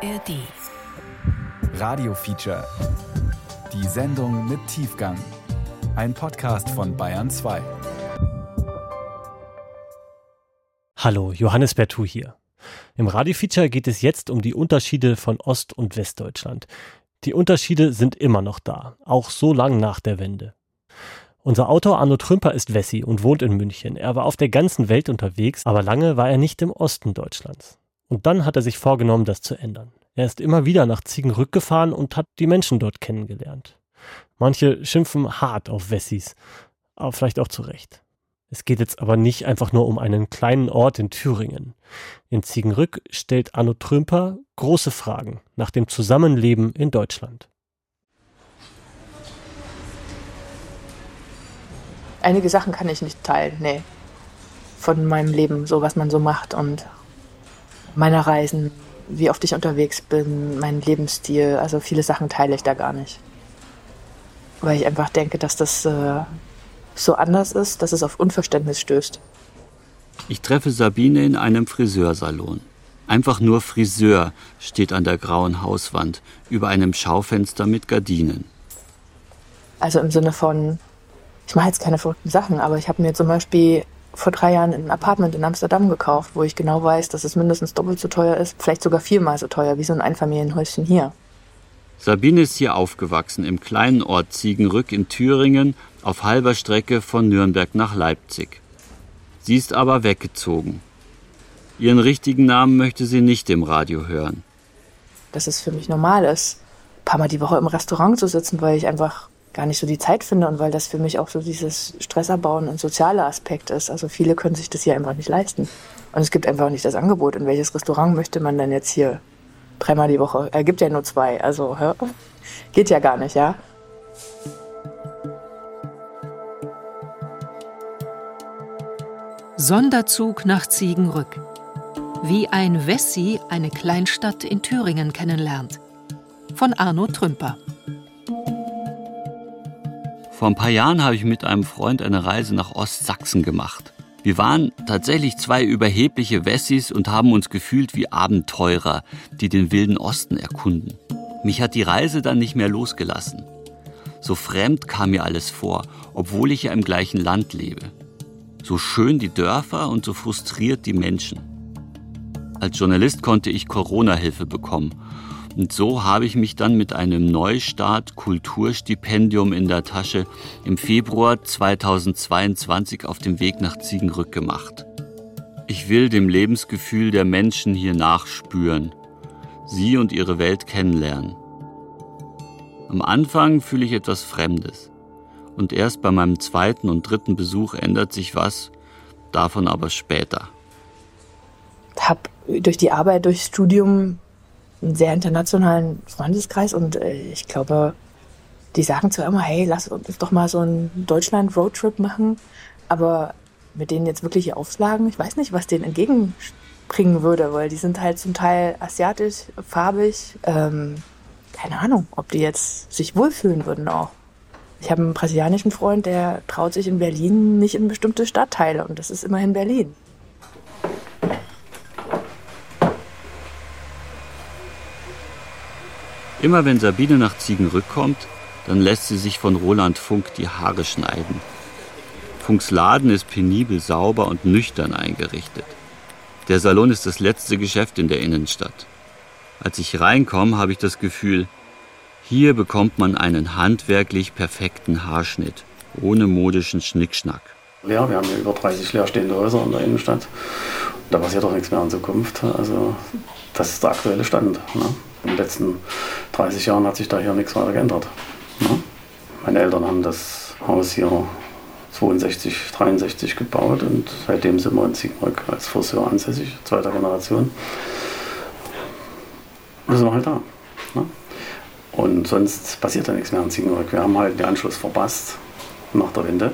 ARD. Radio Feature. Die Sendung mit Tiefgang. Ein Podcast von Bayern 2. Hallo, Johannes Bertou hier. Im Radio Feature geht es jetzt um die Unterschiede von Ost- und Westdeutschland. Die Unterschiede sind immer noch da, auch so lang nach der Wende. Unser Autor Arno Trümper ist Wessi und wohnt in München. Er war auf der ganzen Welt unterwegs, aber lange war er nicht im Osten Deutschlands. Und dann hat er sich vorgenommen, das zu ändern. Er ist immer wieder nach Ziegenrück gefahren und hat die Menschen dort kennengelernt. Manche schimpfen hart auf Wessis, aber vielleicht auch zu Recht. Es geht jetzt aber nicht einfach nur um einen kleinen Ort in Thüringen. In Ziegenrück stellt Arno Trümper große Fragen nach dem Zusammenleben in Deutschland. Einige Sachen kann ich nicht teilen, nee. Von meinem Leben, so was man so macht und meine Reisen, wie oft ich unterwegs bin, mein Lebensstil. Also viele Sachen teile ich da gar nicht. Weil ich einfach denke, dass das äh, so anders ist, dass es auf Unverständnis stößt. Ich treffe Sabine in einem Friseursalon. Einfach nur Friseur steht an der grauen Hauswand über einem Schaufenster mit Gardinen. Also im Sinne von, ich mache jetzt keine verrückten Sachen, aber ich habe mir zum Beispiel vor drei Jahren ein Apartment in Amsterdam gekauft, wo ich genau weiß, dass es mindestens doppelt so teuer ist, vielleicht sogar viermal so teuer wie so ein Einfamilienhäuschen hier. Sabine ist hier aufgewachsen, im kleinen Ort Ziegenrück in Thüringen, auf halber Strecke von Nürnberg nach Leipzig. Sie ist aber weggezogen. Ihren richtigen Namen möchte sie nicht im Radio hören. Dass es für mich normal ist, ein paar Mal die Woche im Restaurant zu sitzen, weil ich einfach gar nicht so die Zeit finde und weil das für mich auch so dieses Stressabbauen und soziale Aspekt ist. Also viele können sich das hier einfach nicht leisten. Und es gibt einfach nicht das Angebot. In welches Restaurant möchte man denn jetzt hier dreimal die Woche? Er gibt ja nur zwei. Also hör, geht ja gar nicht, ja. Sonderzug nach Ziegenrück. Wie ein Wessi eine Kleinstadt in Thüringen kennenlernt. Von Arno Trümper. Vor ein paar Jahren habe ich mit einem Freund eine Reise nach Ostsachsen gemacht. Wir waren tatsächlich zwei überhebliche Wessis und haben uns gefühlt wie Abenteurer, die den wilden Osten erkunden. Mich hat die Reise dann nicht mehr losgelassen. So fremd kam mir alles vor, obwohl ich ja im gleichen Land lebe. So schön die Dörfer und so frustriert die Menschen. Als Journalist konnte ich Corona-Hilfe bekommen. Und so habe ich mich dann mit einem Neustart Kulturstipendium in der Tasche im Februar 2022 auf dem Weg nach Ziegenrück gemacht. Ich will dem Lebensgefühl der Menschen hier nachspüren, sie und ihre Welt kennenlernen. Am Anfang fühle ich etwas Fremdes. Und erst bei meinem zweiten und dritten Besuch ändert sich was, davon aber später. Habe durch die Arbeit, durchs Studium einen sehr internationalen Freundeskreis und äh, ich glaube, die sagen zwar immer, hey, lass uns doch mal so einen Deutschland-Roadtrip machen, aber mit denen jetzt wirklich Auflagen, ich weiß nicht, was denen entgegenbringen würde, weil die sind halt zum Teil asiatisch, farbig, ähm, keine Ahnung, ob die jetzt sich wohlfühlen würden auch. Ich habe einen brasilianischen Freund, der traut sich in Berlin nicht in bestimmte Stadtteile und das ist immerhin Berlin. Immer wenn Sabine nach Ziegenrück kommt, dann lässt sie sich von Roland Funk die Haare schneiden. Funks Laden ist penibel sauber und nüchtern eingerichtet. Der Salon ist das letzte Geschäft in der Innenstadt. Als ich reinkomme, habe ich das Gefühl, hier bekommt man einen handwerklich perfekten Haarschnitt, ohne modischen Schnickschnack. Ja, wir haben ja über 30 leerstehende Häuser in der Innenstadt. Da passiert doch nichts mehr in Zukunft. Also das ist der aktuelle Stand. Ne? In den letzten 30 Jahren hat sich da hier nichts weiter geändert. Ne? Meine Eltern haben das Haus hier 62, 63 gebaut und seitdem sind wir in Ziegenrück als Friseur ansässig, zweiter Generation. Und sind wir halt da. Ne? Und sonst passiert da nichts mehr in Ziegenrück. Wir haben halt den Anschluss verpasst nach der Wende.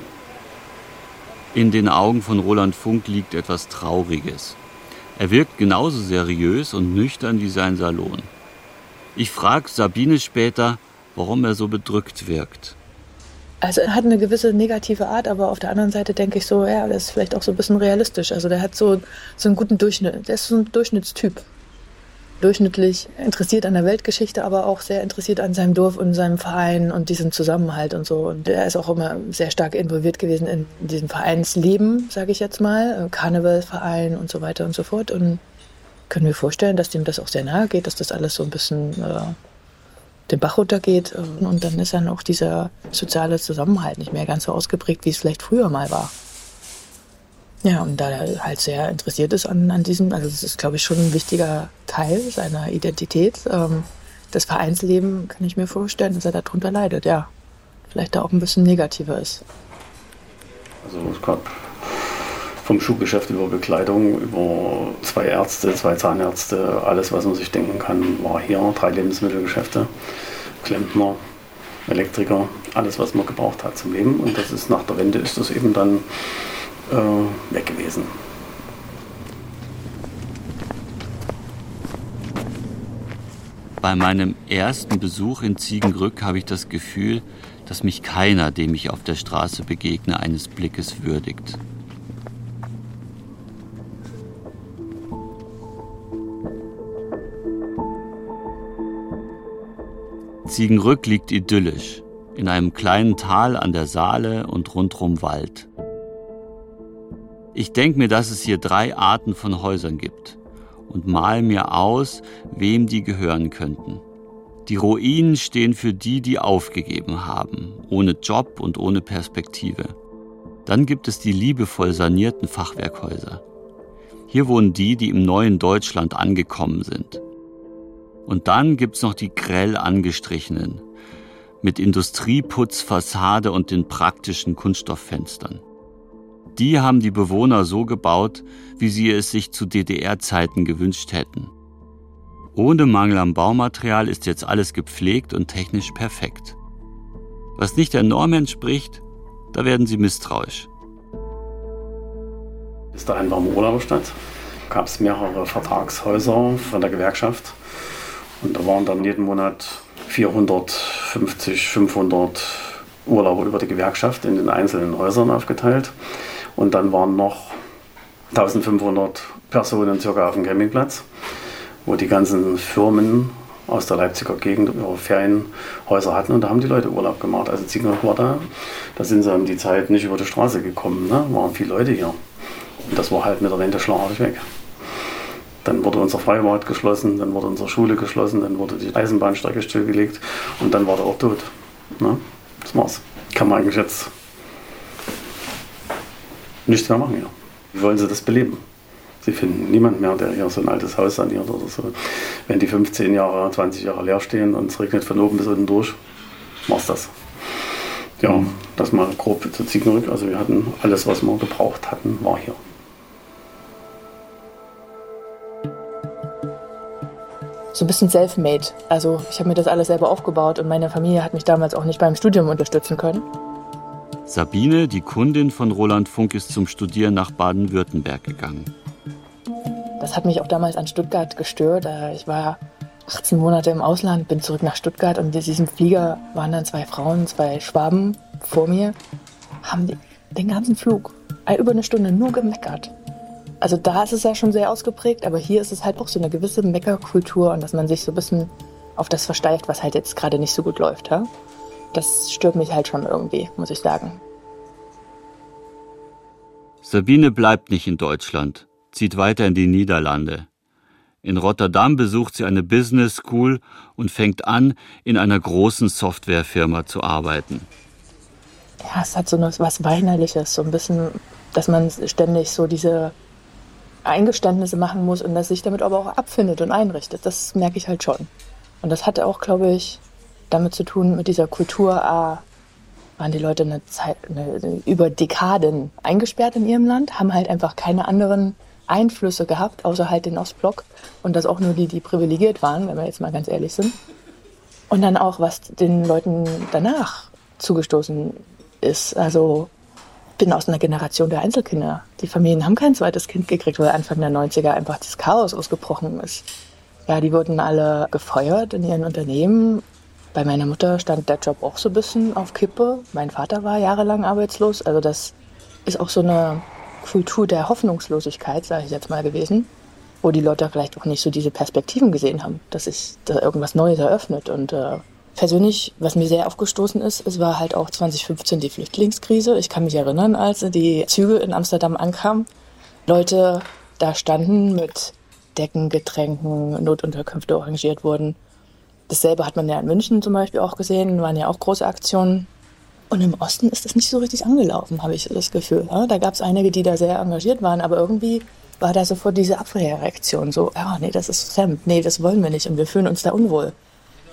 In den Augen von Roland Funk liegt etwas Trauriges. Er wirkt genauso seriös und nüchtern wie sein Salon. Ich frage Sabine später, warum er so bedrückt wirkt. Also er hat eine gewisse negative Art, aber auf der anderen Seite denke ich so, ja, der ist vielleicht auch so ein bisschen realistisch. Also der hat so, so einen guten Durchschnitt, der ist so ein Durchschnittstyp. durchschnittlich interessiert an der Weltgeschichte, aber auch sehr interessiert an seinem Dorf und seinem Verein und diesem Zusammenhalt und so. Und er ist auch immer sehr stark involviert gewesen in diesem Vereinsleben, sage ich jetzt mal, Karnevalverein und so weiter und so fort. Und können wir vorstellen, dass dem das auch sehr nahe geht, dass das alles so ein bisschen äh, den Bach runtergeht. Und dann ist dann auch dieser soziale Zusammenhalt nicht mehr ganz so ausgeprägt, wie es vielleicht früher mal war. Ja, und da er halt sehr interessiert ist an, an diesem, also das ist, glaube ich, schon ein wichtiger Teil seiner Identität. Ähm, das Vereinsleben kann ich mir vorstellen, dass er darunter leidet, ja. Vielleicht da auch ein bisschen negativer ist. Also es vom Schuhgeschäft über Bekleidung, über zwei Ärzte, zwei Zahnärzte, alles, was man sich denken kann, war hier. Drei Lebensmittelgeschäfte, Klempner, Elektriker, alles, was man gebraucht hat zum Leben. Und das ist nach der Wende ist das eben dann äh, weg gewesen. Bei meinem ersten Besuch in Ziegenrück habe ich das Gefühl, dass mich keiner, dem ich auf der Straße begegne, eines Blickes würdigt. Ziegenrück liegt idyllisch, in einem kleinen Tal an der Saale und rundrum Wald. Ich denke mir, dass es hier drei Arten von Häusern gibt und mal mir aus, wem die gehören könnten. Die Ruinen stehen für die, die aufgegeben haben, ohne Job und ohne Perspektive. Dann gibt es die liebevoll sanierten Fachwerkhäuser. Hier wohnen die, die im neuen Deutschland angekommen sind. Und dann gibt's noch die grell angestrichenen, mit Industrieputz, Fassade und den praktischen Kunststofffenstern. Die haben die Bewohner so gebaut, wie sie es sich zu DDR-Zeiten gewünscht hätten. Ohne Mangel am Baumaterial ist jetzt alles gepflegt und technisch perfekt. Was nicht der Norm entspricht, da werden sie misstrauisch. Ist da ein warmer Urlauberstadt, gab es mehrere Vertragshäuser von der Gewerkschaft und da waren dann jeden Monat 450, 500 Urlauber über die Gewerkschaft in den einzelnen Häusern aufgeteilt. Und dann waren noch 1500 Personen circa auf dem Campingplatz, wo die ganzen Firmen aus der Leipziger Gegend ihre Ferienhäuser hatten und da haben die Leute Urlaub gemacht. Also Ziegner war da, da sind sie um die Zeit nicht über die Straße gekommen, ne? waren viele Leute hier. Und das war halt mit der Wende schlagartig weg. Dann wurde unser Freibad geschlossen, dann wurde unsere Schule geschlossen, dann wurde die Eisenbahnstrecke stillgelegt und dann war der Ort tot. Ne? Das war's. Kann man eigentlich jetzt nichts mehr machen hier. Wie wollen sie das beleben? Sie finden niemanden mehr, der hier so ein altes Haus saniert oder so. Wenn die 15 Jahre, 20 Jahre leer stehen und es regnet von oben bis unten durch, war's das. Ja, das mal grob zu Ziegenrück. Also wir hatten alles, was wir gebraucht hatten, war hier. So ein bisschen self-made. Also ich habe mir das alles selber aufgebaut und meine Familie hat mich damals auch nicht beim Studium unterstützen können. Sabine, die Kundin von Roland Funk, ist zum Studieren nach Baden-Württemberg gegangen. Das hat mich auch damals an Stuttgart gestört. Ich war 18 Monate im Ausland, bin zurück nach Stuttgart und in diesem Flieger waren dann zwei Frauen, zwei Schwaben vor mir, haben den ganzen Flug über eine Stunde nur gemeckert. Also da ist es ja schon sehr ausgeprägt, aber hier ist es halt auch so eine gewisse Meckerkultur und dass man sich so ein bisschen auf das versteift, was halt jetzt gerade nicht so gut läuft. Ja? das stört mich halt schon irgendwie, muss ich sagen. Sabine bleibt nicht in Deutschland, zieht weiter in die Niederlande. In Rotterdam besucht sie eine Business School und fängt an, in einer großen Softwarefirma zu arbeiten. Ja, es hat so was Weinerliches, so ein bisschen, dass man ständig so diese Eingeständnisse machen muss und dass sich damit aber auch abfindet und einrichtet. Das merke ich halt schon. Und das hatte auch, glaube ich, damit zu tun, mit dieser Kultur, ah, waren die Leute eine Zeit, eine, über Dekaden eingesperrt in ihrem Land, haben halt einfach keine anderen Einflüsse gehabt, außer halt den Ostblock. Und das auch nur die, die privilegiert waren, wenn wir jetzt mal ganz ehrlich sind. Und dann auch, was den Leuten danach zugestoßen ist. Also bin aus einer Generation der Einzelkinder. Die Familien haben kein zweites Kind gekriegt, weil Anfang der 90er einfach das Chaos ausgebrochen ist. Ja, die wurden alle gefeuert in ihren Unternehmen bei meiner Mutter stand der Job auch so ein bisschen auf Kippe. Mein Vater war jahrelang arbeitslos. Also das ist auch so eine Kultur der Hoffnungslosigkeit, sage ich jetzt mal gewesen. wo die Leute vielleicht auch nicht so diese Perspektiven gesehen haben, dass sich da irgendwas Neues eröffnet. Und äh, persönlich, was mir sehr aufgestoßen ist, es war halt auch 2015 die Flüchtlingskrise. Ich kann mich erinnern, als die Züge in Amsterdam ankamen, Leute da standen mit Decken, Getränken, Notunterkünfte arrangiert wurden. Dasselbe hat man ja in München zum Beispiel auch gesehen, waren ja auch große Aktionen. Und im Osten ist das nicht so richtig angelaufen, habe ich das Gefühl. Da gab es einige, die da sehr engagiert waren, aber irgendwie war da sofort diese Abwehrreaktion. So, ja, nee, das ist fremd, nee, das wollen wir nicht und wir fühlen uns da unwohl.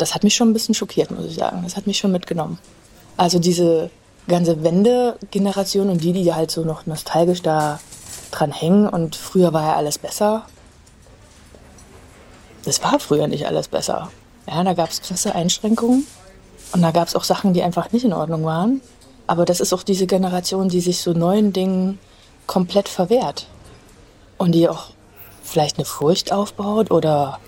Das hat mich schon ein bisschen schockiert, muss ich sagen. Das hat mich schon mitgenommen. Also diese ganze Wende-Generation und die, die halt so noch nostalgisch da dran hängen und früher war ja alles besser. Das war früher nicht alles besser. Ja, da gab es krasse Einschränkungen und da gab es auch Sachen, die einfach nicht in Ordnung waren. Aber das ist auch diese Generation, die sich so neuen Dingen komplett verwehrt und die auch vielleicht eine Furcht aufbaut oder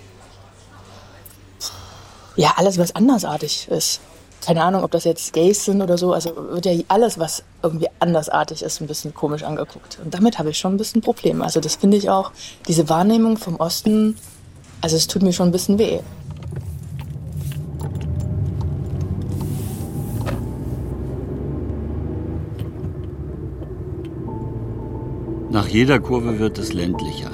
ja, alles, was andersartig ist. Keine Ahnung, ob das jetzt Gays sind oder so. Also wird ja alles, was irgendwie andersartig ist, ein bisschen komisch angeguckt. Und damit habe ich schon ein bisschen Probleme. Also das finde ich auch, diese Wahrnehmung vom Osten, also es tut mir schon ein bisschen weh. Nach jeder Kurve wird es ländlicher.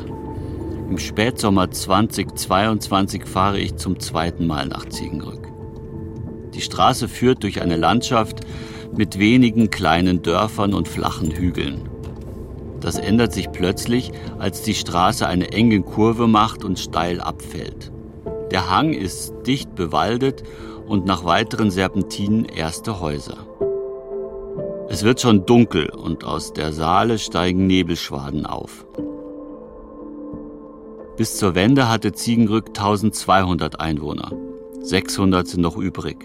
Im Spätsommer 2022 fahre ich zum zweiten Mal nach Ziegenrück. Die Straße führt durch eine Landschaft mit wenigen kleinen Dörfern und flachen Hügeln. Das ändert sich plötzlich, als die Straße eine enge Kurve macht und steil abfällt. Der Hang ist dicht bewaldet und nach weiteren Serpentinen erste Häuser. Es wird schon dunkel und aus der Saale steigen Nebelschwaden auf. Bis zur Wende hatte Ziegenrück 1200 Einwohner. 600 sind noch übrig.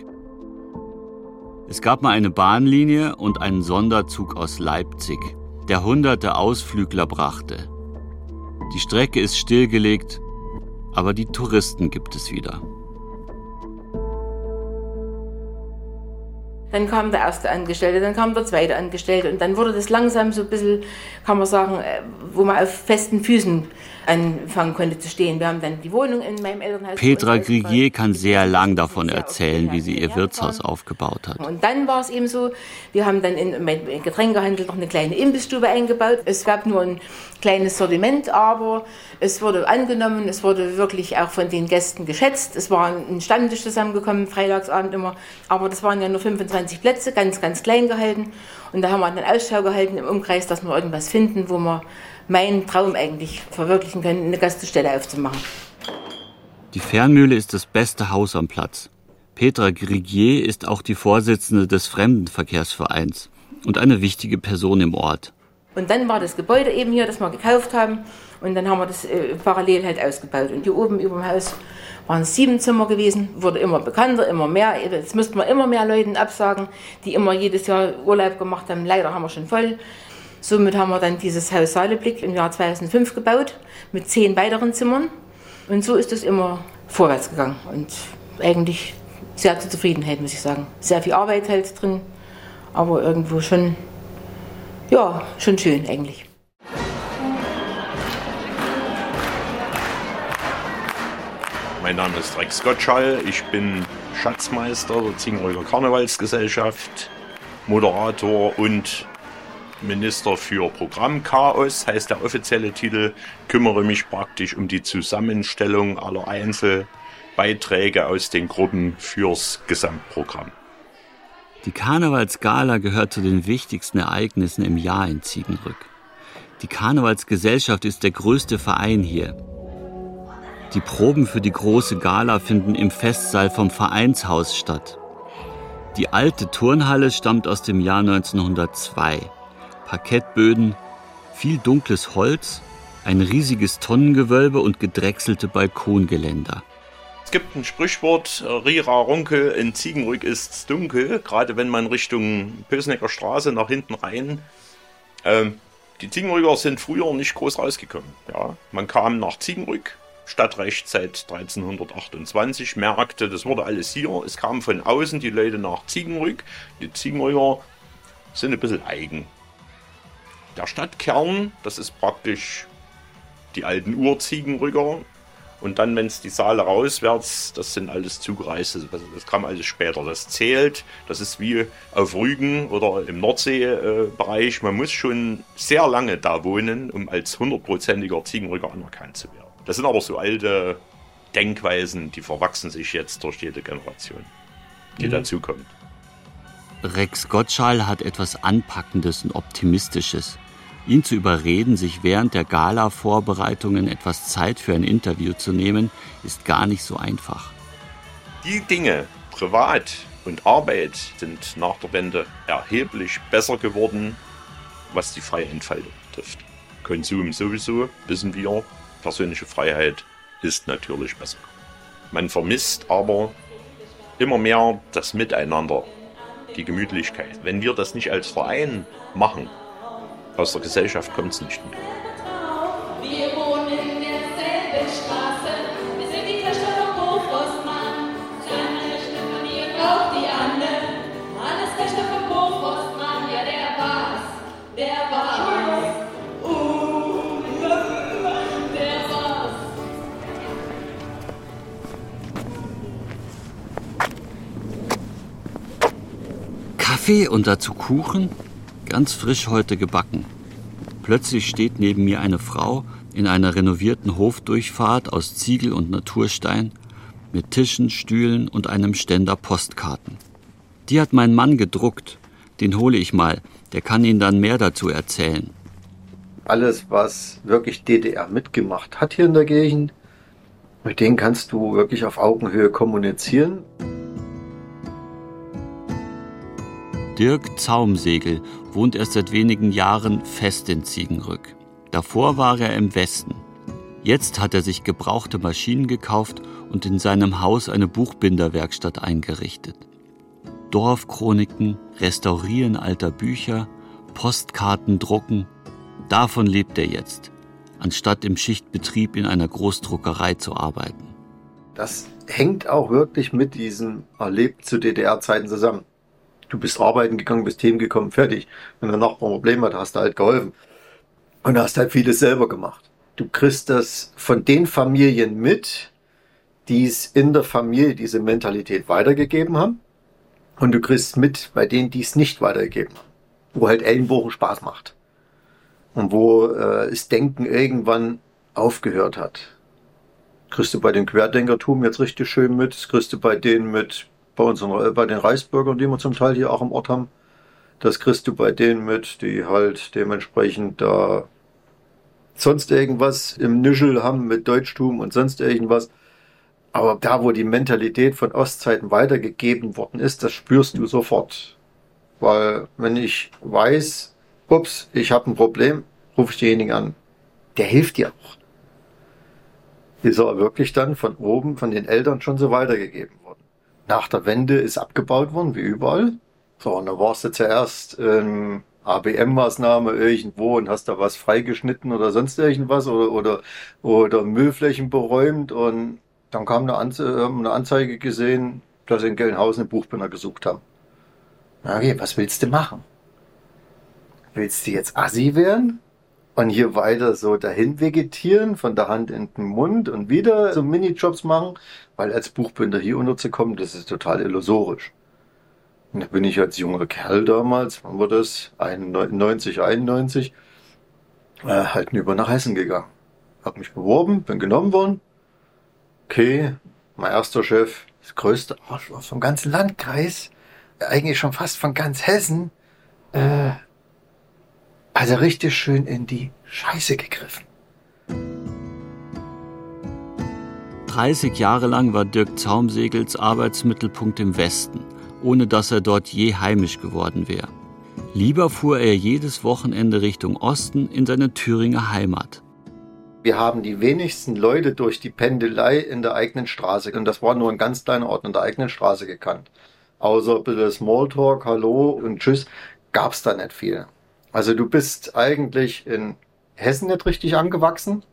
Es gab mal eine Bahnlinie und einen Sonderzug aus Leipzig, der hunderte Ausflügler brachte. Die Strecke ist stillgelegt, aber die Touristen gibt es wieder. Dann kam der erste Angestellte, dann kam der zweite Angestellte und dann wurde das langsam so ein bisschen, kann man sagen, äh, wo man auf festen Füßen anfangen konnte zu stehen. Wir haben dann die Wohnung in meinem Elternhaus. Petra Grigier kann sehr lang davon erzählen, wie sie ihr Wirtshaus aufgebaut hat. Und dann war es eben so, wir haben dann in meinem Getränkehandel noch eine kleine Imbissstube eingebaut. Es gab nur ein kleines Sortiment, aber es wurde angenommen, es wurde wirklich auch von den Gästen geschätzt. Es war ein Stammtisch zusammengekommen, Freitagsabend immer, aber das waren ja nur 25 Plätze, ganz, ganz klein gehalten. Und da haben wir dann Ausschau gehalten im Umkreis, dass wir irgendwas finden, wo wir meinen Traum eigentlich verwirklichen können, eine Gaststelle aufzumachen. Die Fernmühle ist das beste Haus am Platz. Petra Grigier ist auch die Vorsitzende des Fremdenverkehrsvereins und eine wichtige Person im Ort. Und dann war das Gebäude eben hier, das wir gekauft haben. Und dann haben wir das äh, parallel halt ausgebaut. Und hier oben über dem Haus waren es sieben Zimmer gewesen, wurde immer bekannter, immer mehr. Jetzt müssten wir immer mehr Leuten absagen, die immer jedes Jahr Urlaub gemacht haben. Leider haben wir schon voll. Somit haben wir dann dieses Haus Saaleblick im Jahr 2005 gebaut mit zehn weiteren Zimmern. Und so ist es immer vorwärts gegangen und eigentlich sehr zur Zufriedenheit, muss ich sagen. Sehr viel Arbeit halt drin, aber irgendwo schon, ja, schon schön eigentlich. Mein Name ist Rex Gottschall, ich bin Schatzmeister der Ziegenreuter Karnevalsgesellschaft, Moderator und Minister für Programmchaos heißt der offizielle Titel, kümmere mich praktisch um die Zusammenstellung aller Einzelbeiträge aus den Gruppen fürs Gesamtprogramm. Die Karnevalsgala gehört zu den wichtigsten Ereignissen im Jahr in Ziegenrück. Die Karnevalsgesellschaft ist der größte Verein hier. Die Proben für die große Gala finden im Festsaal vom Vereinshaus statt. Die alte Turnhalle stammt aus dem Jahr 1902. Parkettböden, viel dunkles Holz, ein riesiges Tonnengewölbe und gedrechselte Balkongeländer. Es gibt ein Sprichwort, Rira Ronke, in Ziegenrück ist's dunkel, gerade wenn man Richtung Pösnecker Straße nach hinten rein. Ähm, die Ziegenrücker sind früher nicht groß rausgekommen. Ja. Man kam nach Ziegenrück, Stadtrecht seit 1328, merkte, das wurde alles hier. Es kam von außen die Leute nach Ziegenrück. Die Ziegenrücker sind ein bisschen eigen. Der Stadtkern, das ist praktisch die alten Urziegenrücker. Und dann, wenn es die Saale rauswärts, das sind alles Zugreise, also das kam alles später. Das zählt, das ist wie auf Rügen oder im Nordseebereich. Man muss schon sehr lange da wohnen, um als hundertprozentiger Ziegenrücker anerkannt zu werden. Das sind aber so alte Denkweisen, die verwachsen sich jetzt durch jede Generation, die mhm. dazukommt. Rex Gottschall hat etwas Anpackendes und Optimistisches. Ihn zu überreden, sich während der Gala-Vorbereitungen etwas Zeit für ein Interview zu nehmen, ist gar nicht so einfach. Die Dinge, privat und Arbeit, sind nach der Wende erheblich besser geworden, was die freie Entfaltung betrifft. Konsum sowieso, wissen wir, persönliche Freiheit ist natürlich besser. Man vermisst aber immer mehr das Miteinander, die Gemütlichkeit. Wenn wir das nicht als Verein machen, aus der Gesellschaft kommt es nicht mehr. Wir wohnen in derselben Straße, wir sind die Töchter von Hofforstmann. Seine Stimme auch die Anne. Alles Töchter von Hofforstmann, ja der war's, der war's. Uh, der war's. Kaffee und dazu Kuchen? Ganz frisch heute gebacken. Plötzlich steht neben mir eine Frau in einer renovierten Hofdurchfahrt aus Ziegel und Naturstein mit Tischen, Stühlen und einem Ständer Postkarten. Die hat mein Mann gedruckt. Den hole ich mal. Der kann Ihnen dann mehr dazu erzählen. Alles, was wirklich DDR mitgemacht hat hier in der Gegend, mit denen kannst du wirklich auf Augenhöhe kommunizieren. Dirk Zaumsegel wohnt erst seit wenigen Jahren fest in Ziegenrück. Davor war er im Westen. Jetzt hat er sich gebrauchte Maschinen gekauft und in seinem Haus eine Buchbinderwerkstatt eingerichtet. Dorfchroniken, Restaurieren alter Bücher, Postkarten drucken, davon lebt er jetzt, anstatt im Schichtbetrieb in einer Großdruckerei zu arbeiten. Das hängt auch wirklich mit diesem Erlebt zu DDR-Zeiten zusammen. Du bist arbeiten gegangen, bist gekommen, fertig. Wenn der Nachbar ein Problem hat, hast du halt geholfen. Und hast halt vieles selber gemacht. Du kriegst das von den Familien mit, die es in der Familie diese Mentalität weitergegeben haben. Und du kriegst mit bei denen, die es nicht weitergegeben haben. Wo halt Ellenbogen Spaß macht. Und wo äh, das Denken irgendwann aufgehört hat. Kriegst du bei den Querdenkertum jetzt richtig schön mit. Das kriegst du bei denen mit, bei äh, bei den Reisbürgern, die wir zum Teil hier auch im Ort haben. Das kriegst du bei denen mit, die halt dementsprechend da sonst irgendwas im Nischel haben mit Deutschtum und sonst irgendwas. Aber da, wo die Mentalität von Ostzeiten weitergegeben worden ist, das spürst du sofort. Weil wenn ich weiß, ups, ich habe ein Problem, rufe ich denjenigen an. Der hilft dir auch. Ist aber wirklich dann von oben, von den Eltern schon so weitergegeben nach der Wende ist abgebaut worden, wie überall. So, und dann warst du zuerst ähm, ABM-Maßnahme irgendwo und hast da was freigeschnitten oder sonst irgendwas oder, oder, oder Müllflächen beräumt und dann kam eine, Anze eine Anzeige gesehen, dass sie in Gelnhausen einen Buchbinder gesucht haben. Okay, was willst du machen? Willst du jetzt Assi werden? Und hier weiter so dahin vegetieren, von der Hand in den Mund und wieder so Minijobs machen, weil als Buchbinder hier unterzukommen, das ist total illusorisch. Und da bin ich als junger Kerl damals, wann war das? 91, 91, äh, halt über nach Hessen gegangen. Hab mich beworben, bin genommen worden. Okay, mein erster Chef, das größte Arschloch vom ganzen Landkreis, eigentlich schon fast von ganz Hessen, äh, also richtig schön in die Scheiße gegriffen. 30 Jahre lang war Dirk Zaumsegels Arbeitsmittelpunkt im Westen, ohne dass er dort je heimisch geworden wäre. Lieber fuhr er jedes Wochenende Richtung Osten in seine Thüringer Heimat. Wir haben die wenigsten Leute durch die Pendelei in der eigenen Straße, und das war nur ein ganz kleiner Ort in der eigenen Straße gekannt. Außer ein bisschen Smalltalk, Hallo und Tschüss, gab's da nicht viel. Also du bist eigentlich in Hessen nicht richtig angewachsen.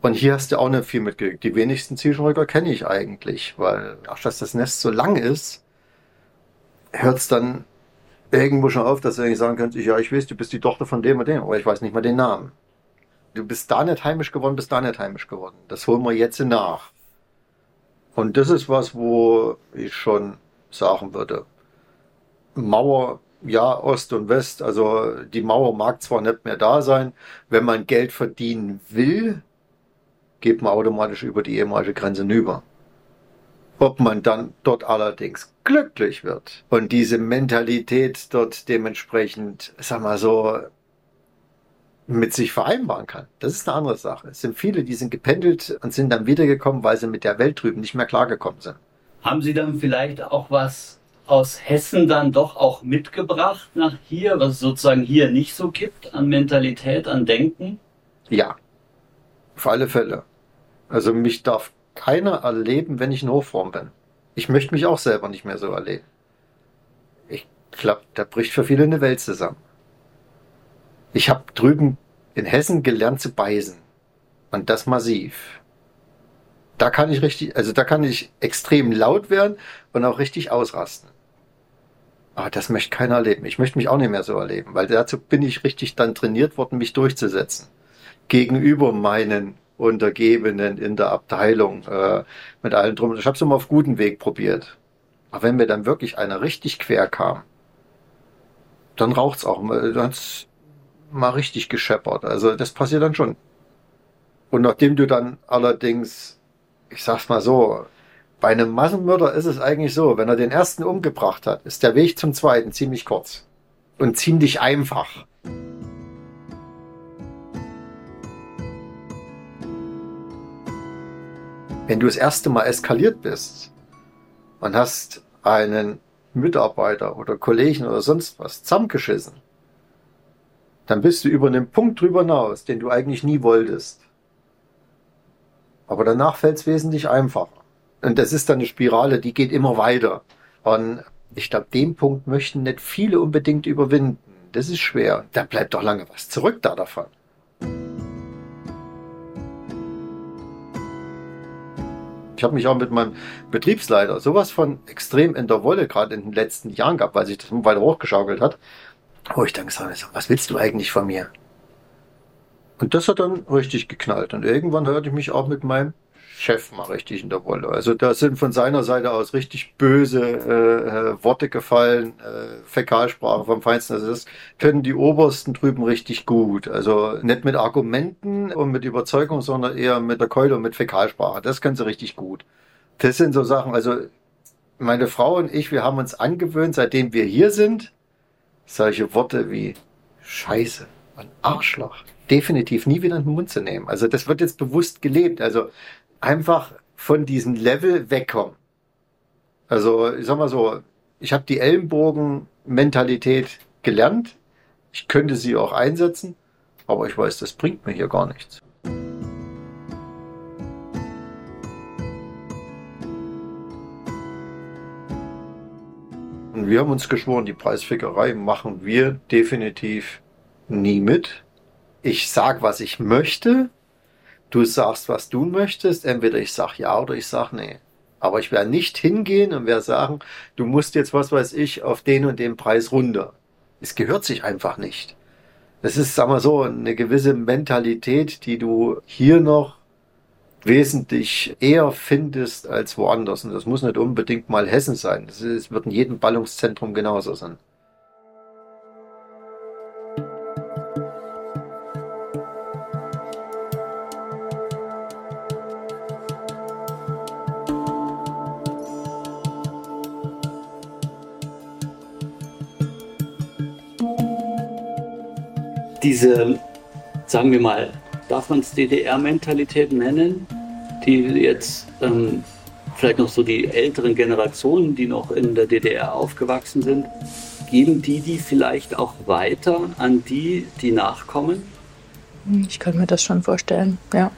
Und hier hast du auch nicht viel mitgekriegt. Die wenigsten Zielschreuger kenne ich eigentlich, weil auch dass das Nest so lang ist, hört es dann irgendwo schon auf, dass du eigentlich sagen könntest, ja, ich weiß, du bist die Tochter von dem und dem, aber ich weiß nicht mal den Namen. Du bist da nicht heimisch geworden, bist da nicht heimisch geworden. Das holen wir jetzt nach. Und das ist was, wo ich schon sagen würde. Mauer, ja, Ost und West. Also die Mauer mag zwar nicht mehr da sein. Wenn man Geld verdienen will, geht man automatisch über die ehemalige Grenze hinüber. Ob man dann dort allerdings glücklich wird und diese Mentalität dort dementsprechend, sag mal so, mit sich vereinbaren kann. Das ist eine andere Sache. Es sind viele, die sind gependelt und sind dann wiedergekommen, weil sie mit der Welt drüben nicht mehr klargekommen sind. Haben Sie dann vielleicht auch was aus Hessen dann doch auch mitgebracht nach hier, was es sozusagen hier nicht so gibt an Mentalität, an Denken? Ja, auf alle Fälle. Also mich darf keiner erleben, wenn ich in Hochform bin. Ich möchte mich auch selber nicht mehr so erleben. Ich glaube, da bricht für viele eine Welt zusammen. Ich habe drüben in Hessen gelernt zu beißen. Und das massiv. Da kann ich richtig, also da kann ich extrem laut werden und auch richtig ausrasten. Aber das möchte keiner erleben. Ich möchte mich auch nicht mehr so erleben, weil dazu bin ich richtig dann trainiert worden, mich durchzusetzen. Gegenüber meinen Untergebenen in der Abteilung, äh, mit allen drum. Ich habe es immer auf guten Weg probiert. Aber wenn mir dann wirklich einer richtig quer kam, dann raucht's auch. Dann hat's mal richtig gescheppert. Also das passiert dann schon. Und nachdem du dann allerdings, ich sag's mal so, bei einem Massenmörder ist es eigentlich so, wenn er den ersten umgebracht hat, ist der Weg zum zweiten ziemlich kurz und ziemlich einfach. Wenn du das erste Mal eskaliert bist und hast einen Mitarbeiter oder Kollegen oder sonst was zusammengeschissen, dann bist du über einen Punkt drüber hinaus, den du eigentlich nie wolltest. Aber danach fällt es wesentlich einfacher. Und das ist dann eine Spirale, die geht immer weiter. Und ich glaube, den Punkt möchten nicht viele unbedingt überwinden. Das ist schwer. Da bleibt doch lange was zurück da davon. Ich habe mich auch mit meinem Betriebsleiter sowas von extrem in der Wolle gerade in den letzten Jahren gehabt, weil sich das weiter hochgeschaukelt hat. Wo ich dann gesagt habe, was willst du eigentlich von mir? Und das hat dann richtig geknallt. Und irgendwann hörte ich mich auch mit meinem Chef mal richtig in der Wolle. Also da sind von seiner Seite aus richtig böse äh, Worte gefallen, äh, Fäkalsprache vom Feinsten. Also das können die Obersten drüben richtig gut. Also nicht mit Argumenten und mit Überzeugung, sondern eher mit der Keule und mit Fäkalsprache. Das können sie richtig gut. Das sind so Sachen, also meine Frau und ich, wir haben uns angewöhnt, seitdem wir hier sind, solche Worte wie Scheiße und Arschloch definitiv nie wieder in den Mund zu nehmen. Also das wird jetzt bewusst gelebt. Also einfach von diesem Level wegkommen. Also ich sag mal so, ich habe die Ellenbogen-Mentalität gelernt. Ich könnte sie auch einsetzen, aber ich weiß, das bringt mir hier gar nichts. Und wir haben uns geschworen, die Preisfickerei machen wir definitiv nie mit. Ich sag, was ich möchte. Du sagst, was du möchtest. Entweder ich sag ja oder ich sag nee. Aber ich werde nicht hingehen und werde sagen, du musst jetzt, was weiß ich, auf den und den Preis runter. Es gehört sich einfach nicht. Das ist, sag mal so, eine gewisse Mentalität, die du hier noch wesentlich eher findest als woanders. Und das muss nicht unbedingt mal Hessen sein. Ist, wird in jedem Ballungszentrum genauso sein. Diese, sagen wir mal, darf man es DDR-Mentalität nennen, die jetzt ähm, vielleicht noch so die älteren Generationen, die noch in der DDR aufgewachsen sind, geben die die vielleicht auch weiter an die, die nachkommen? Ich könnte mir das schon vorstellen, ja.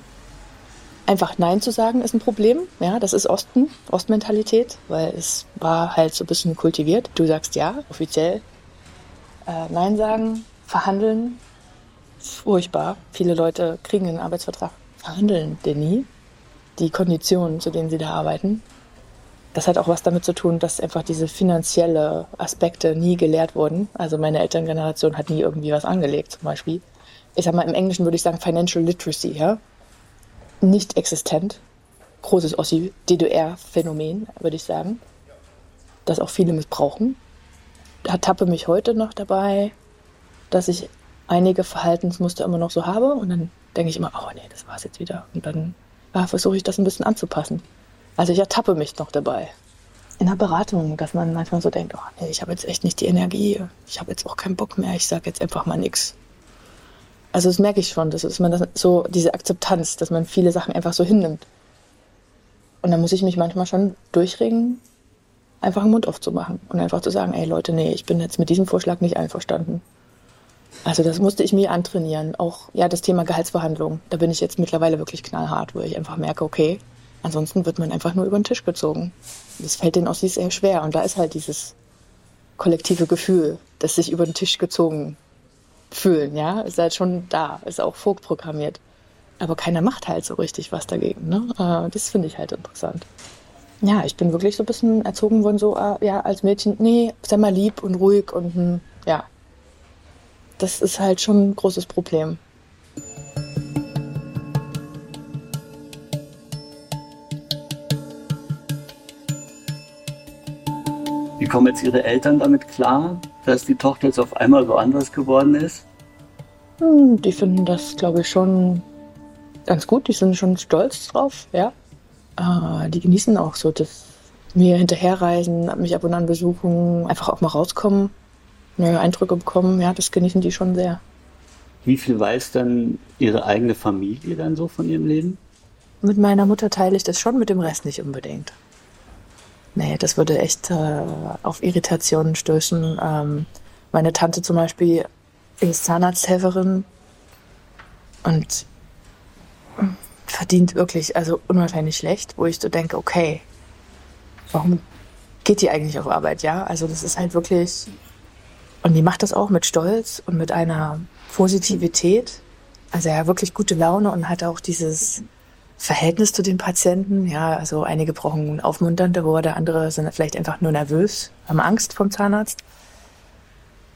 Einfach Nein zu sagen ist ein Problem. Ja, das ist Osten, Ostmentalität, weil es war halt so ein bisschen kultiviert. Du sagst ja, offiziell. Äh, Nein sagen, verhandeln, furchtbar. Viele Leute kriegen einen Arbeitsvertrag, verhandeln den nie. Die Konditionen, zu denen sie da arbeiten. Das hat auch was damit zu tun, dass einfach diese finanzielle Aspekte nie gelehrt wurden. Also meine Elterngeneration hat nie irgendwie was angelegt zum Beispiel. ich sag mal, im Englischen würde ich sagen Financial Literacy, ja, nicht existent. Großes Ossi-DDR-Phänomen, würde ich sagen, das auch viele missbrauchen. Da tappe mich heute noch dabei, dass ich einige Verhaltensmuster immer noch so habe und dann denke ich immer, oh nee, das war's jetzt wieder. Und dann ah, versuche ich das ein bisschen anzupassen. Also ich ertappe mich noch dabei. In der Beratung, dass man manchmal so denkt, oh nee, ich habe jetzt echt nicht die Energie, ich habe jetzt auch keinen Bock mehr, ich sage jetzt einfach mal nichts. Also das merke ich schon, das ist man das, so diese Akzeptanz, dass man viele Sachen einfach so hinnimmt. Und dann muss ich mich manchmal schon durchregen, einfach den Mund aufzumachen und einfach zu sagen, ey Leute, nee, ich bin jetzt mit diesem Vorschlag nicht einverstanden. Also das musste ich mir antrainieren. Auch ja, das Thema Gehaltsverhandlung. Da bin ich jetzt mittlerweile wirklich knallhart, wo ich einfach merke, okay, ansonsten wird man einfach nur über den Tisch gezogen. Das fällt den Ossis sehr schwer. Und da ist halt dieses kollektive Gefühl, das sich über den Tisch gezogen fühlen, ja, ist halt schon da, ist auch vorprogrammiert. Aber keiner macht halt so richtig was dagegen. Ne? Äh, das finde ich halt interessant. Ja, ich bin wirklich so ein bisschen erzogen worden, so äh, ja, als Mädchen, nee, sei mal lieb und ruhig und hm, ja, das ist halt schon ein großes Problem. Wie kommen jetzt Ihre Eltern damit klar, dass die Tochter jetzt auf einmal so anders geworden ist? Hm, die finden das, glaube ich, schon ganz gut. Die sind schon stolz drauf, ja. Äh, die genießen auch so das mir hinterherreisen, mich ab und an besuchen, einfach auch mal rauskommen neue Eindrücke bekommen. Ja, das genießen die schon sehr. Wie viel weiß dann Ihre eigene Familie dann so von ihrem Leben? Mit meiner Mutter teile ich das schon, mit dem Rest nicht unbedingt. Nee, das würde echt äh, auf Irritationen stößen. Ähm, meine Tante zum Beispiel ist Zahnarzthelferin und verdient wirklich also unwahrscheinlich schlecht, wo ich so denke, okay, warum geht die eigentlich auf Arbeit, ja? Also das ist halt wirklich und die macht das auch mit Stolz und mit einer Positivität. Also ja, wirklich gute Laune und hat auch dieses Verhältnis zu den Patienten. Ja, also einige brauchen aufmunternde Worte, andere sind vielleicht einfach nur nervös, haben Angst vom Zahnarzt.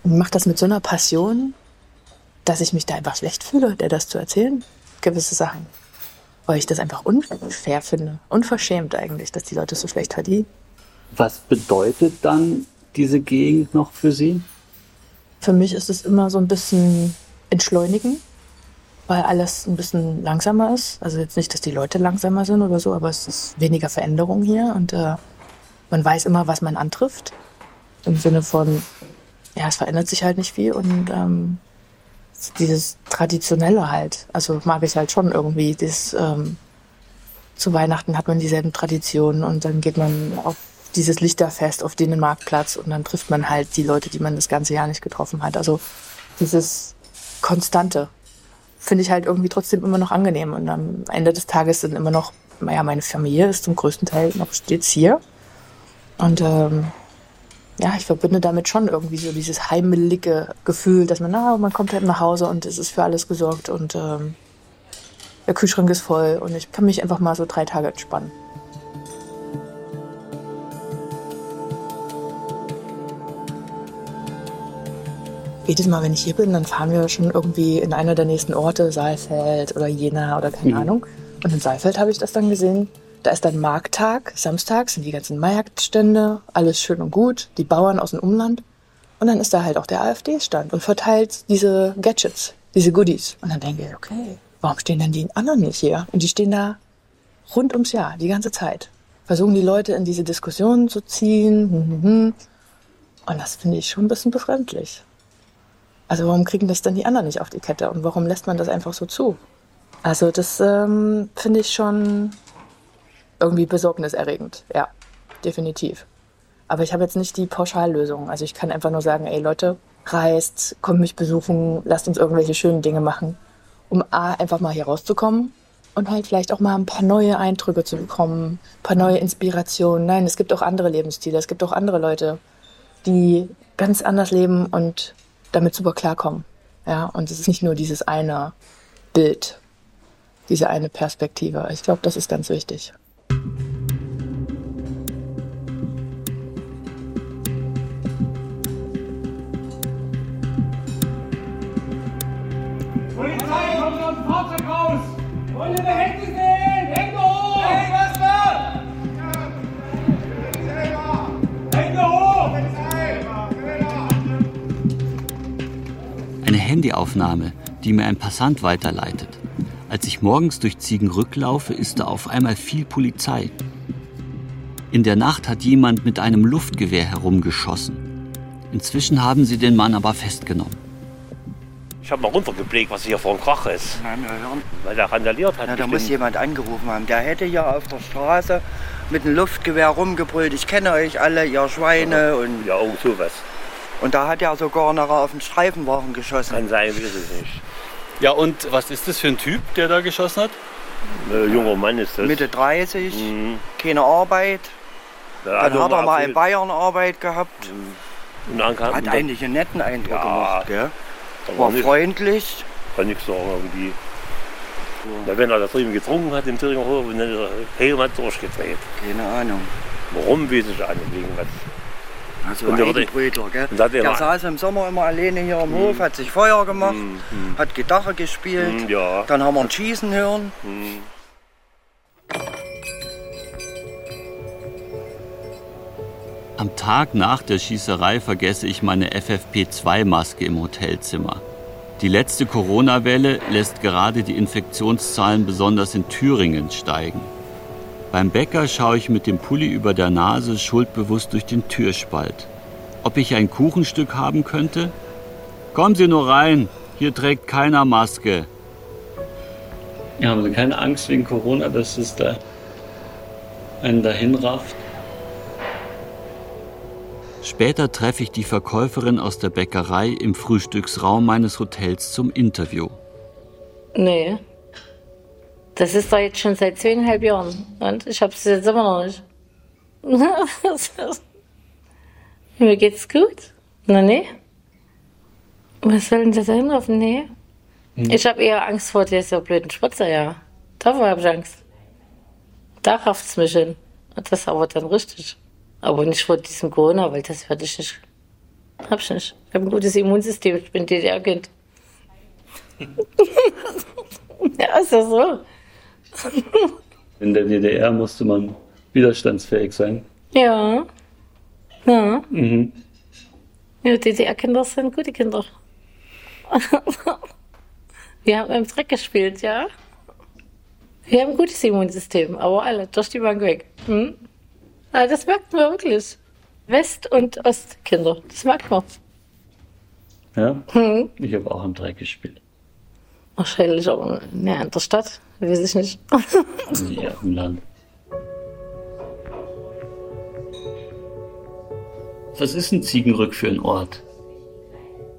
Und macht das mit so einer Passion, dass ich mich da einfach schlecht fühle, der das zu erzählen. Gewisse Sachen. Weil ich das einfach unfair finde. Unverschämt eigentlich, dass die Leute so schlecht verdienen. Was bedeutet dann diese Gegend noch für Sie? Für mich ist es immer so ein bisschen entschleunigen, weil alles ein bisschen langsamer ist. Also jetzt nicht, dass die Leute langsamer sind oder so, aber es ist weniger Veränderung hier und äh, man weiß immer, was man antrifft. Im Sinne von, ja, es verändert sich halt nicht viel und ähm, dieses Traditionelle halt. Also mag ich halt schon irgendwie. Das, ähm, zu Weihnachten hat man dieselben Traditionen und dann geht man auf dieses Lichterfest auf den Marktplatz und dann trifft man halt die Leute, die man das ganze Jahr nicht getroffen hat. Also dieses Konstante finde ich halt irgendwie trotzdem immer noch angenehm. Und am Ende des Tages sind immer noch, naja, meine Familie ist zum größten Teil noch stets hier. Und ähm, ja, ich verbinde damit schon irgendwie so dieses heimelige Gefühl, dass man, na, man kommt halt nach Hause und es ist für alles gesorgt und ähm, der Kühlschrank ist voll und ich kann mich einfach mal so drei Tage entspannen. Jedes Mal, wenn ich hier bin, dann fahren wir schon irgendwie in einer der nächsten Orte, Saalfeld oder Jena oder keine mhm. Ahnung. Und in Saalfeld habe ich das dann gesehen. Da ist dann Markttag, Samstag sind die ganzen Marktstände, alles schön und gut, die Bauern aus dem Umland. Und dann ist da halt auch der AfD-Stand und verteilt diese Gadgets, diese Goodies. Und dann denke ich, okay, warum stehen denn die anderen nicht hier? Und die stehen da rund ums Jahr, die ganze Zeit. Versuchen die Leute in diese Diskussionen zu ziehen. Hm, hm, hm. Und das finde ich schon ein bisschen befremdlich. Also warum kriegen das dann die anderen nicht auf die Kette und warum lässt man das einfach so zu? Also das ähm, finde ich schon irgendwie besorgniserregend, ja, definitiv. Aber ich habe jetzt nicht die Pauschallösung. Also ich kann einfach nur sagen, ey Leute, reist, kommt mich besuchen, lasst uns irgendwelche schönen Dinge machen, um A, einfach mal hier rauszukommen und halt vielleicht auch mal ein paar neue Eindrücke zu bekommen, ein paar neue Inspirationen. Nein, es gibt auch andere Lebensstile, es gibt auch andere Leute, die ganz anders leben und damit super klarkommen. Ja, und es ist nicht nur dieses eine Bild, diese eine Perspektive. Ich glaube, das ist ganz wichtig. Polizei, kommt aus dem Fahrzeug raus! Wollen in der Handyaufnahme, die mir ein Passant weiterleitet. Als ich morgens durch Ziegenrück laufe, ist da auf einmal viel Polizei. In der Nacht hat jemand mit einem Luftgewehr herumgeschossen. Inzwischen haben sie den Mann aber festgenommen. Ich habe mal runtergeblickt, was hier vor dem Krach ist. Na, na, hören. Weil der randaliert hat. Na, da muss jemand angerufen haben. Der hätte ja auf der Straße mit einem Luftgewehr rumgebrüllt. Ich kenne euch alle, ihr Schweine. Und, Ja, oh, sowas. Und da hat er sogar nachher auf den Streifenwagen geschossen. Kann sein, weiß es nicht. Ja, und was ist das für ein Typ, der da geschossen hat? Äh, junger Mann ist das. Mitte 30, Mhm. keine Arbeit. Der Dann hat hat er mal in. Bayern Arbeit gehabt. Und dann kam, Hat eigentlich einen netten Eindruck Ja, gemacht. Gell? da War nicht- freundlich. Kann nichts sagen irgendwie. Na, wenn er da drüben getrunken hat im Thüringer Hof und dann ist er helmat durchgedreht. Keine Ahnung. Warum, weiß ich auch nicht. Wegen was. Also Und der wurde- Eigenbrötler, gell? Und er Der mal- saß im Sommer immer alleine hier im Hof, hat sich Feuer gemacht, hat Gitarre gespielt. Hm, ja. Dann haben wir ein Schießen hören. Hm. Am Tag nach der Schießerei vergesse ich meine FFP2-Maske im Hotelzimmer. Die letzte Corona-Welle lässt gerade die Infektionszahlen besonders in Thüringen steigen. Beim Bäcker schaue ich mit dem Pulli über der Nase schuldbewusst durch den Türspalt. Ob ich ein Kuchenstück haben könnte? Kommen Sie nur rein, hier trägt keiner Maske. Ja, haben Sie keine Angst wegen Corona, dass es da einen dahin rafft? Später treffe ich die Verkäuferin aus der Bäckerei im Frühstücksraum meines Hotels zum Interview. Nee. Das ist doch jetzt schon seit zweieinhalb Jahren. Und ich hab's jetzt immer noch nicht. Mir geht's gut. Na nee. Was soll denn das denn auf? Nee. Ich habe eher Angst vor dieser blöden Spritze, ja. Davor habe ich Angst. Da rafft's mich hin. Und das aber dann richtig. Aber nicht vor diesem Corona, weil das werde ich nicht. Hab ich nicht. Ich habe ein gutes Immunsystem. Ich bin DDR-Kind. ja, ist ja so. In der DDR musste man widerstandsfähig sein. Ja. Ja. Mhm. Ja, DDR-Kinder sind gute Kinder. Wir haben im Dreck gespielt, ja. Wir haben ein gutes Immunsystem, aber alle durch die Bank weg. Hm? Ja, das merkt man wirklich. West- und Ostkinder, das merkt man. Ja? Hm. Ich habe auch im Dreck gespielt. Wahrscheinlich aber ne, in der Stadt, weiß ich nicht. Ja, im Land. Was ist ein Ziegenrück für ein Ort?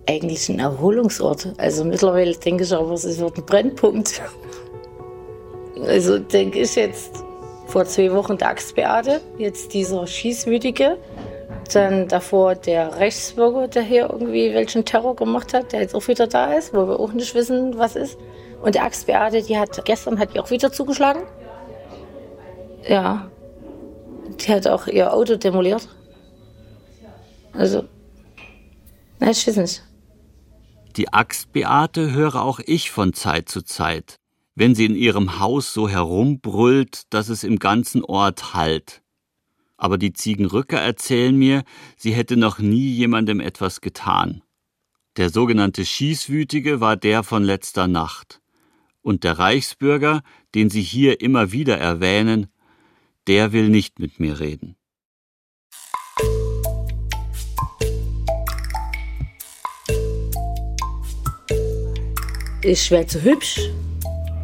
Eigentlich ein Erholungsort. Also mittlerweile denke ich aber, es wird ein Brennpunkt. Also denke ich jetzt vor zwei Wochen der Axtbeate, jetzt dieser Schießwütige. Dann davor der Rechtsbürger, der hier irgendwie welchen Terror gemacht hat, der jetzt auch wieder da ist, wo wir auch nicht wissen, was ist. Und der Axtbeate, die hat gestern hat die auch wieder zugeschlagen. Ja. Die hat auch ihr Auto demoliert. Also. Na, ich weiß nicht. Die Axtbeate höre auch ich von Zeit zu Zeit, wenn sie in ihrem Haus so herumbrüllt, dass es im ganzen Ort hallt. Aber die Ziegenrücker erzählen mir, sie hätte noch nie jemandem etwas getan. Der sogenannte Schießwütige war der von letzter Nacht. Und der Reichsbürger, den sie hier immer wieder erwähnen, der will nicht mit mir reden. Ich wäre zu hübsch.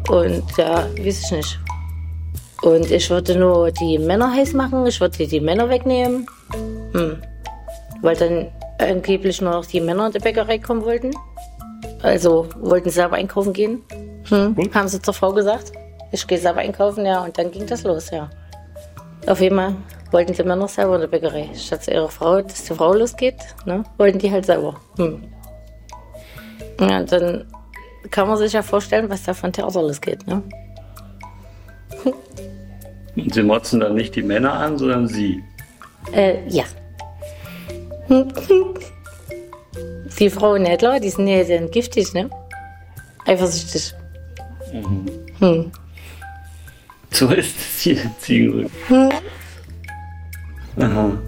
Und ja, weiß ich nicht. Und ich würde nur die Männer heiß machen, ich würde die Männer wegnehmen. Hm. Weil dann angeblich nur noch die Männer in die Bäckerei kommen wollten. Also wollten selber einkaufen gehen. Hm. Haben sie zur Frau gesagt. Ich gehe selber einkaufen, ja, und dann ging das los, ja. Auf einmal wollten die Männer selber in der Bäckerei. Statt zu ihrer Frau, dass die Frau losgeht, ne, wollten die halt selber. Hm. Ja, dann kann man sich ja vorstellen, was da von Theater losgeht, ne? Und sie motzen dann nicht die Männer an, sondern sie. Äh, ja. Die Frauen, ja klar, die sind ja dann giftig, ne? Eifersüchtig. Mhm. Hm. So ist es hier in Ziegenrück. Hm. Aha.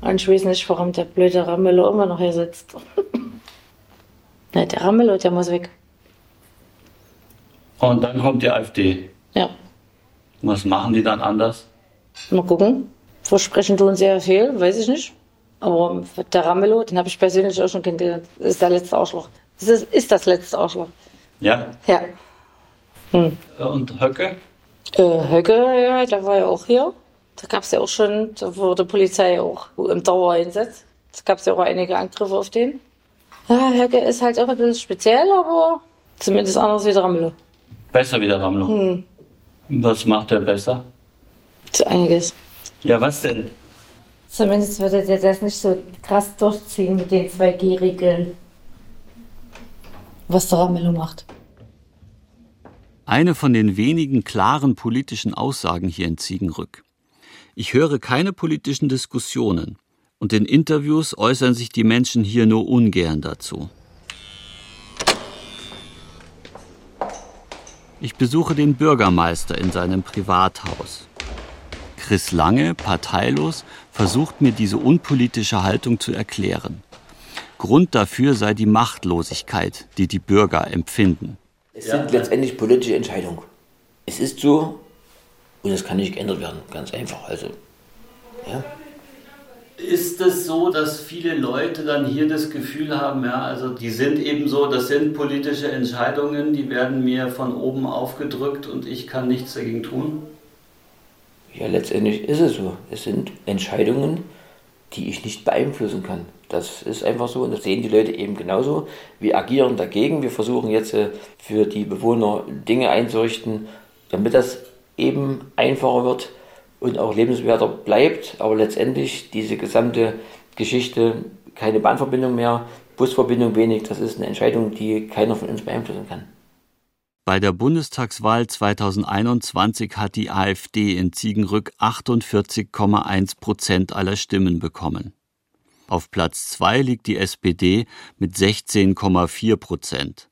Und ich weiß nicht, warum der blöde Ramelow immer noch hier sitzt. Na, der Ramelow, der muss weg. Und dann kommt die AfD. Ja. Was machen die dann anders? Mal gucken. Versprechen tun sehr viel, weiß ich nicht. Aber der Ramelow, den habe ich persönlich auch schon kennengelernt. Das ist der letzte Arschloch. Das ist, ist das letzte Arschloch. Ja. Ja. Hm. Und Höcke? Äh, Höcke, ja, der war ja auch hier. Da gab es ja auch schon, da wurde Polizei auch im Dauereinsatz. Da gab es ja auch einige Angriffe auf den. Ja, Höcke ist halt auch ein bisschen speziell, aber zumindest anders wie der Ramelow. Besser wie der Ramelow. Hm. Was macht er besser? So einiges. Ja, was denn? Zumindest würde der das nicht so krass durchziehen mit den 2G-Regeln. Was der Ramelow macht. Eine von den wenigen klaren politischen Aussagen hier in Ziegenrück. Ich höre keine politischen Diskussionen und in Interviews äußern sich die Menschen hier nur ungern dazu. Ich besuche den Bürgermeister in seinem Privathaus. Chris Lange, parteilos, versucht mir diese unpolitische Haltung zu erklären. Grund dafür sei die Machtlosigkeit, die die Bürger empfinden. Es sind letztendlich politische Entscheidungen. Es ist so und es kann nicht geändert werden, ganz einfach. Also, ja. Ist es so, dass viele Leute dann hier das Gefühl haben, ja, also die sind eben so, das sind politische Entscheidungen, die werden mir von oben aufgedrückt und ich kann nichts dagegen tun? Ja, letztendlich ist es so. Es sind Entscheidungen, die ich nicht beeinflussen kann. Das ist einfach so und das sehen die Leute eben genauso. Wir agieren dagegen. Wir versuchen jetzt äh, für die Bewohner Dinge einzurichten, damit das eben einfacher wird und auch lebenswerter bleibt. Aber letztendlich diese gesamte Geschichte, keine Bahnverbindung mehr, Busverbindung wenig, das ist eine Entscheidung, die keiner von uns beeinflussen kann. Bei der Bundestagswahl 2021 hat die AfD in Ziegenrück 48,1 Prozent aller Stimmen bekommen. Auf Platz 2 liegt die SPD mit 16,4 Prozent.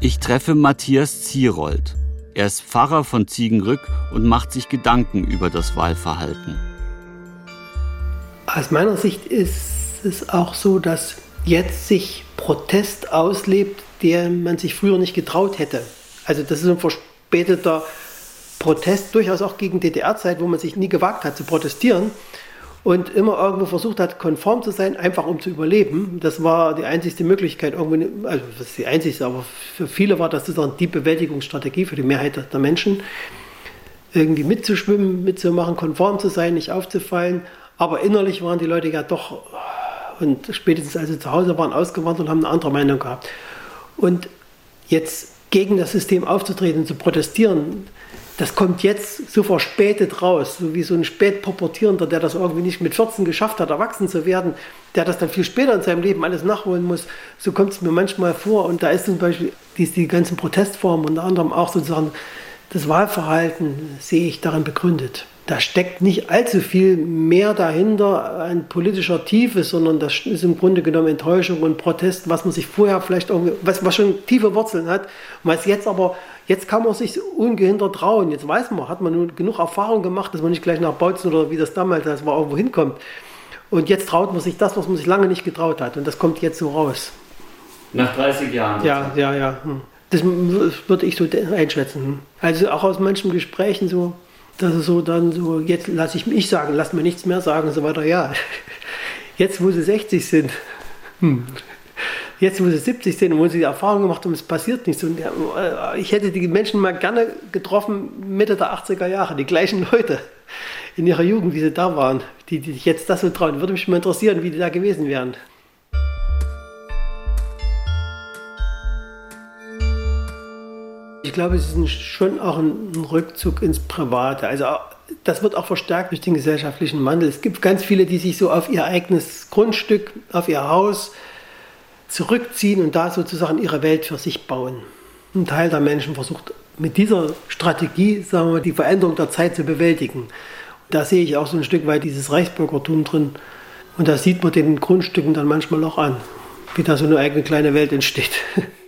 Ich treffe Matthias Zierold. Er ist Pfarrer von Ziegenrück und macht sich Gedanken über das Wahlverhalten. Aus meiner Sicht ist es auch so, dass jetzt sich Protest auslebt, der man sich früher nicht getraut hätte. Also das ist ein verspäteter Protest, durchaus auch gegen DDR-Zeit, wo man sich nie gewagt hat zu protestieren und immer irgendwo versucht hat, konform zu sein, einfach um zu überleben. Das war die einzigste Möglichkeit, irgendwo, also das ist die einzigste, aber für viele war das sozusagen die Bewältigungsstrategie für die Mehrheit der Menschen, irgendwie mitzuschwimmen, mitzumachen, konform zu sein, nicht aufzufallen. Aber innerlich waren die Leute ja doch, und spätestens als sie zu Hause waren, ausgewandert und haben eine andere Meinung gehabt. Und jetzt gegen das System aufzutreten, zu protestieren, das kommt jetzt so verspätet raus, so wie so ein Spätporportierender, der das irgendwie nicht mit 14 geschafft hat, erwachsen zu werden, der das dann viel später in seinem Leben alles nachholen muss. So kommt es mir manchmal vor. Und da ist zum Beispiel die, die ganzen Protestformen, unter anderem auch sozusagen das Wahlverhalten, sehe ich darin begründet. Da steckt nicht allzu viel mehr dahinter an politischer Tiefe, sondern das ist im Grunde genommen Enttäuschung und Protest, was man sich vorher vielleicht irgendwie, was, was schon tiefe Wurzeln hat, was jetzt aber Jetzt kann man sich ungehindert trauen. Jetzt weiß man, hat man nun genug Erfahrung gemacht, dass man nicht gleich nach Bautzen oder wie das damals das war, irgendwo hinkommt. Und jetzt traut man sich das, was man sich lange nicht getraut hat. Und das kommt jetzt so raus. Nach 30 Jahren? Ja, ja, ja. Hm. Das würde ich so einschätzen. Hm. Also auch aus manchen Gesprächen so, dass es so dann so, jetzt lasse ich mich sagen, lass mir nichts mehr sagen und so weiter. Ja, jetzt wo sie 60 sind, hm, jetzt, wo sie 70 sind und wo sie die Erfahrung gemacht haben, es passiert nichts. Und äh, ich hätte die Menschen mal gerne getroffen, Mitte der 80er Jahre, die gleichen Leute in ihrer Jugend, wie sie da waren, die, die sich jetzt das so trauen. Würde mich mal interessieren, wie die da gewesen wären. Ich glaube, es ist schon auch ein Rückzug ins Private. Also das wird auch verstärkt durch den gesellschaftlichen Wandel. Es gibt ganz viele, die sich so auf ihr eigenes Grundstück, auf ihr Haus, zurückziehen und da sozusagen ihre Welt für sich bauen. Ein Teil der Menschen versucht mit dieser Strategie, sagen wir mal, die Veränderung der Zeit zu bewältigen. Da sehe ich auch so ein Stück weit dieses Reichsbürgertum drin. Und das sieht man den Grundstücken dann manchmal auch an, wie da so eine eigene kleine Welt entsteht.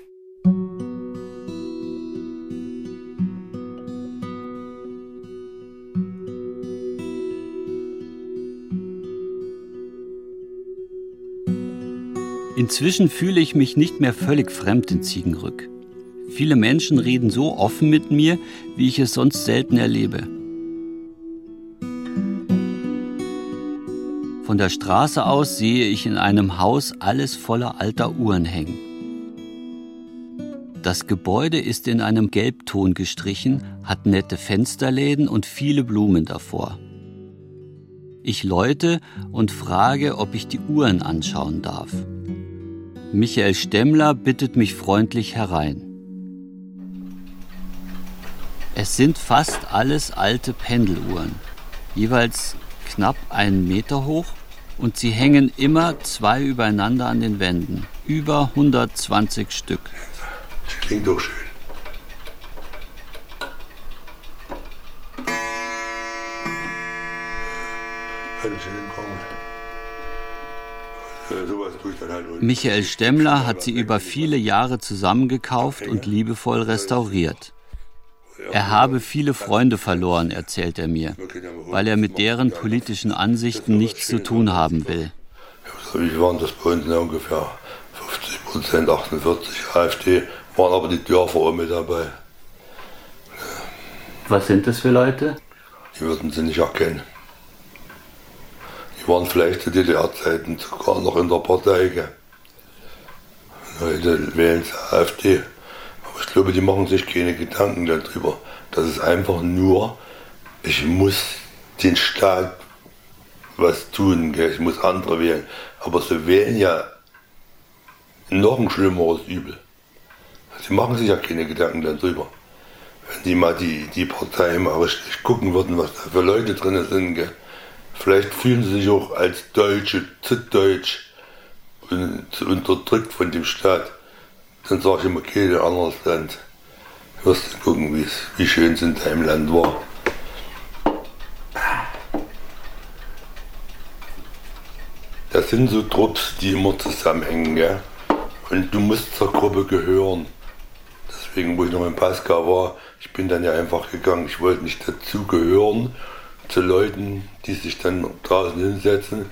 Inzwischen fühle ich mich nicht mehr völlig fremd in Ziegenrück. Viele Menschen reden so offen mit mir, wie ich es sonst selten erlebe. Von der Straße aus sehe ich in einem Haus alles voller alter Uhren hängen. Das Gebäude ist in einem Gelbton gestrichen, hat nette Fensterläden und viele Blumen davor. Ich läute und frage, ob ich die Uhren anschauen darf. Michael Stemmler bittet mich freundlich herein. Es sind fast alles alte Pendeluhren, jeweils knapp einen Meter hoch und sie hängen immer zwei übereinander an den Wänden. Über 120 Stück. Das klingt doch schön. Michael Stemmler hat sie über viele Jahre zusammengekauft und liebevoll restauriert. Er habe viele Freunde verloren, erzählt er mir, weil er mit deren politischen Ansichten nichts zu tun haben will. Wie waren das bei uns ungefähr 50 Prozent, 48 AfD, waren aber die Dörfer auch mit dabei. Was sind das für Leute? Die würden sie nicht erkennen. Waren vielleicht zu DDR-Zeiten sogar noch in der Partei. Heute wählen AfD. Aber ich glaube, die machen sich keine Gedanken darüber. Das ist einfach nur, ich muss den Staat was tun, gell? ich muss andere wählen. Aber sie wählen ja noch ein schlimmeres Übel. Sie machen sich ja keine Gedanken darüber. Wenn die mal die, die Partei mal richtig gucken würden, was da für Leute drin sind, gell? Vielleicht fühlen sie sich auch als Deutsche zu deutsch und zu unterdrückt von dem Staat dann sage ich immer, geh in ein anderes Land. Du wirst gucken, wie schön es in deinem Land war. Das sind so Trupps, die immer zusammenhängen. Gell? Und du musst zur Gruppe gehören. Deswegen, wo ich noch in Pascal war, ich bin dann ja einfach gegangen. Ich wollte nicht dazugehören zu Leuten, die sich dann draußen hinsetzen.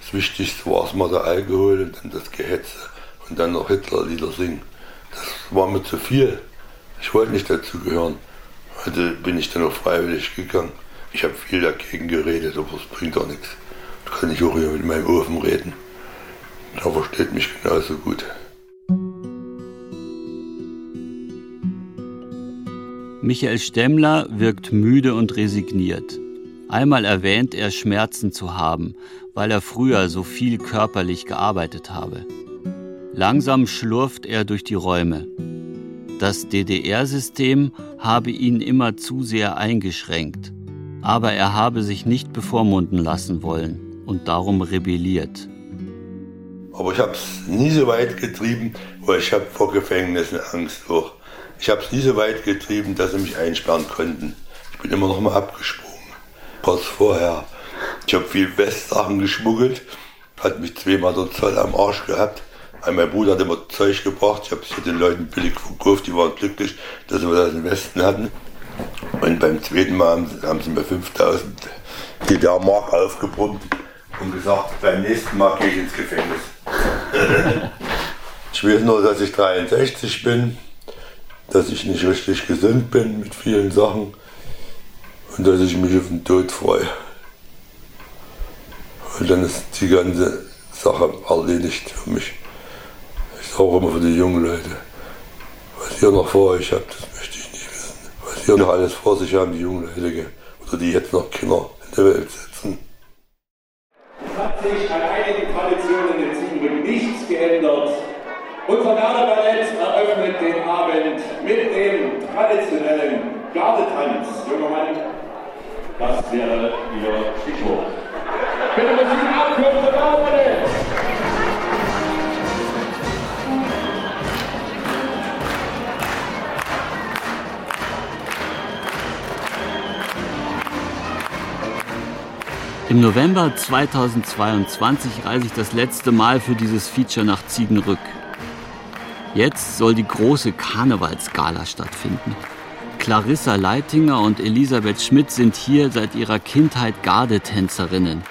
Das Wichtigste war erstmal der Alkohol und dann das Gehetze und dann noch Hitlerlieder singen. Das war mir zu viel. Ich wollte nicht dazugehören. Also bin ich dann auch freiwillig gegangen. Ich habe viel dagegen geredet, aber es bringt auch nichts. Da kann ich auch hier mit meinem Ofen reden. Der versteht mich genauso gut. Michael Stemmler wirkt müde und resigniert. Einmal erwähnt er Schmerzen zu haben, weil er früher so viel körperlich gearbeitet habe. Langsam schlurft er durch die Räume. Das DDR-System habe ihn immer zu sehr eingeschränkt, aber er habe sich nicht bevormunden lassen wollen und darum rebelliert. Aber ich habe es nie so weit getrieben, weil ich habe vor Gefängnissen Angst durch. Ich habe es nie so weit getrieben, dass sie mich einsperren konnten. Ich bin immer noch mal abgesprungen. Kurz vorher. Ich habe viel Westsachen geschmuggelt, hat mich zweimal der Zoll am Arsch gehabt. Mein Bruder hat immer Zeug gebracht, ich habe es den Leuten billig verkauft, die waren glücklich, dass wir das im Westen hatten. Und beim zweiten Mal haben, haben sie mir 5000 DDR-Mark aufgebrummt und gesagt, beim nächsten Mal gehe ich ins Gefängnis. ich weiß nur, dass ich 63 bin, dass ich nicht richtig gesund bin mit vielen Sachen und dass ich mich auf den Tod freue. Und dann ist die ganze Sache erledigt für mich auch immer für die jungen Leute. Was ihr noch vor euch habt, das möchte ich nicht wissen. Was ihr noch alles vor sich haben, die jungen Leute, oder die jetzt noch Kinder in der Welt setzen. Es hat sich an einigen Traditionen in Ziegenbrück nichts geändert. Unser Gardeballett eröffnet den Abend mit dem traditionellen Gardetanz. Junger Mann, das wäre Ihr Stichwort. Bitte Musik ab für unser Gardeballett! Im November 2022 reise ich das letzte Mal für dieses Feature nach Ziegenrück. Jetzt soll die große Karnevalsgala stattfinden. Clarissa Leitinger und Elisabeth Schmidt sind hier seit ihrer Kindheit Gardetänzerinnen.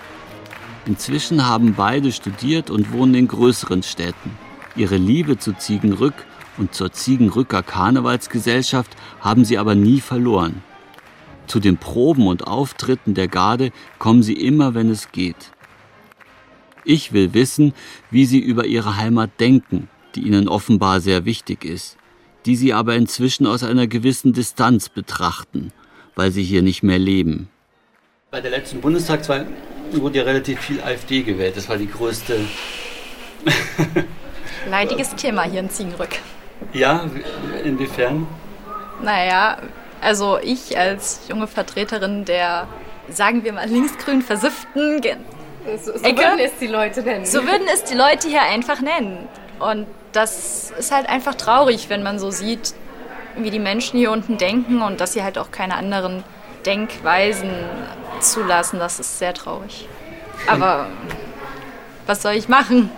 Inzwischen haben beide studiert und wohnen in größeren Städten. Ihre Liebe zu Ziegenrück und zur Ziegenrücker Karnevalsgesellschaft haben sie aber nie verloren. Zu den Proben und Auftritten der Garde kommen sie immer, wenn es geht. Ich will wissen, wie sie über ihre Heimat denken, die ihnen offenbar sehr wichtig ist, die sie aber inzwischen aus einer gewissen Distanz betrachten, weil sie hier nicht mehr leben. Bei der letzten Bundestagswahl wurde ja relativ viel AfD gewählt. Das war die größte. Leidiges Thema hier in Ziegenrück. Ja, inwiefern? Naja, also ich als junge Vertreterin der, sagen wir mal, linksgrün versifften Ge So, so Ecke. würden es die Leute nennen. So würden es die Leute hier einfach nennen. Und das ist halt einfach traurig, wenn man so sieht, wie die Menschen hier unten denken und dass sie halt auch keine anderen Denkweisen zulassen. Das ist sehr traurig. Aber was soll ich machen?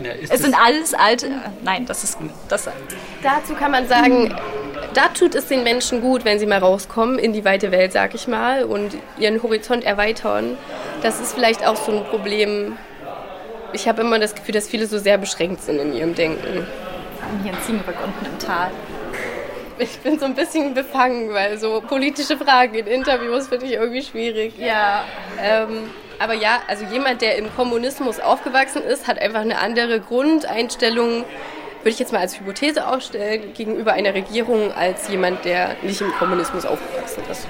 Ja, Es sind alles alte. Nein, das ist das. Dazu kann man sagen, da tut es den Menschen gut, wenn sie mal rauskommen in die weite Welt, sag ich mal, und ihren Horizont erweitern. Das ist vielleicht auch so ein Problem. Ich habe immer das Gefühl, dass viele so sehr beschränkt sind in ihrem Denken. Hier in Ziegenrück unten im Tal. Ich bin so ein bisschen befangen, weil so politische Fragen in Interviews finde ich irgendwie schwierig. Ja. Ähm, aber ja, also jemand, der im Kommunismus aufgewachsen ist, hat einfach eine andere Grundeinstellung, würde ich jetzt mal als Hypothese aufstellen, gegenüber einer Regierung als jemand, der nicht im Kommunismus aufgewachsen ist.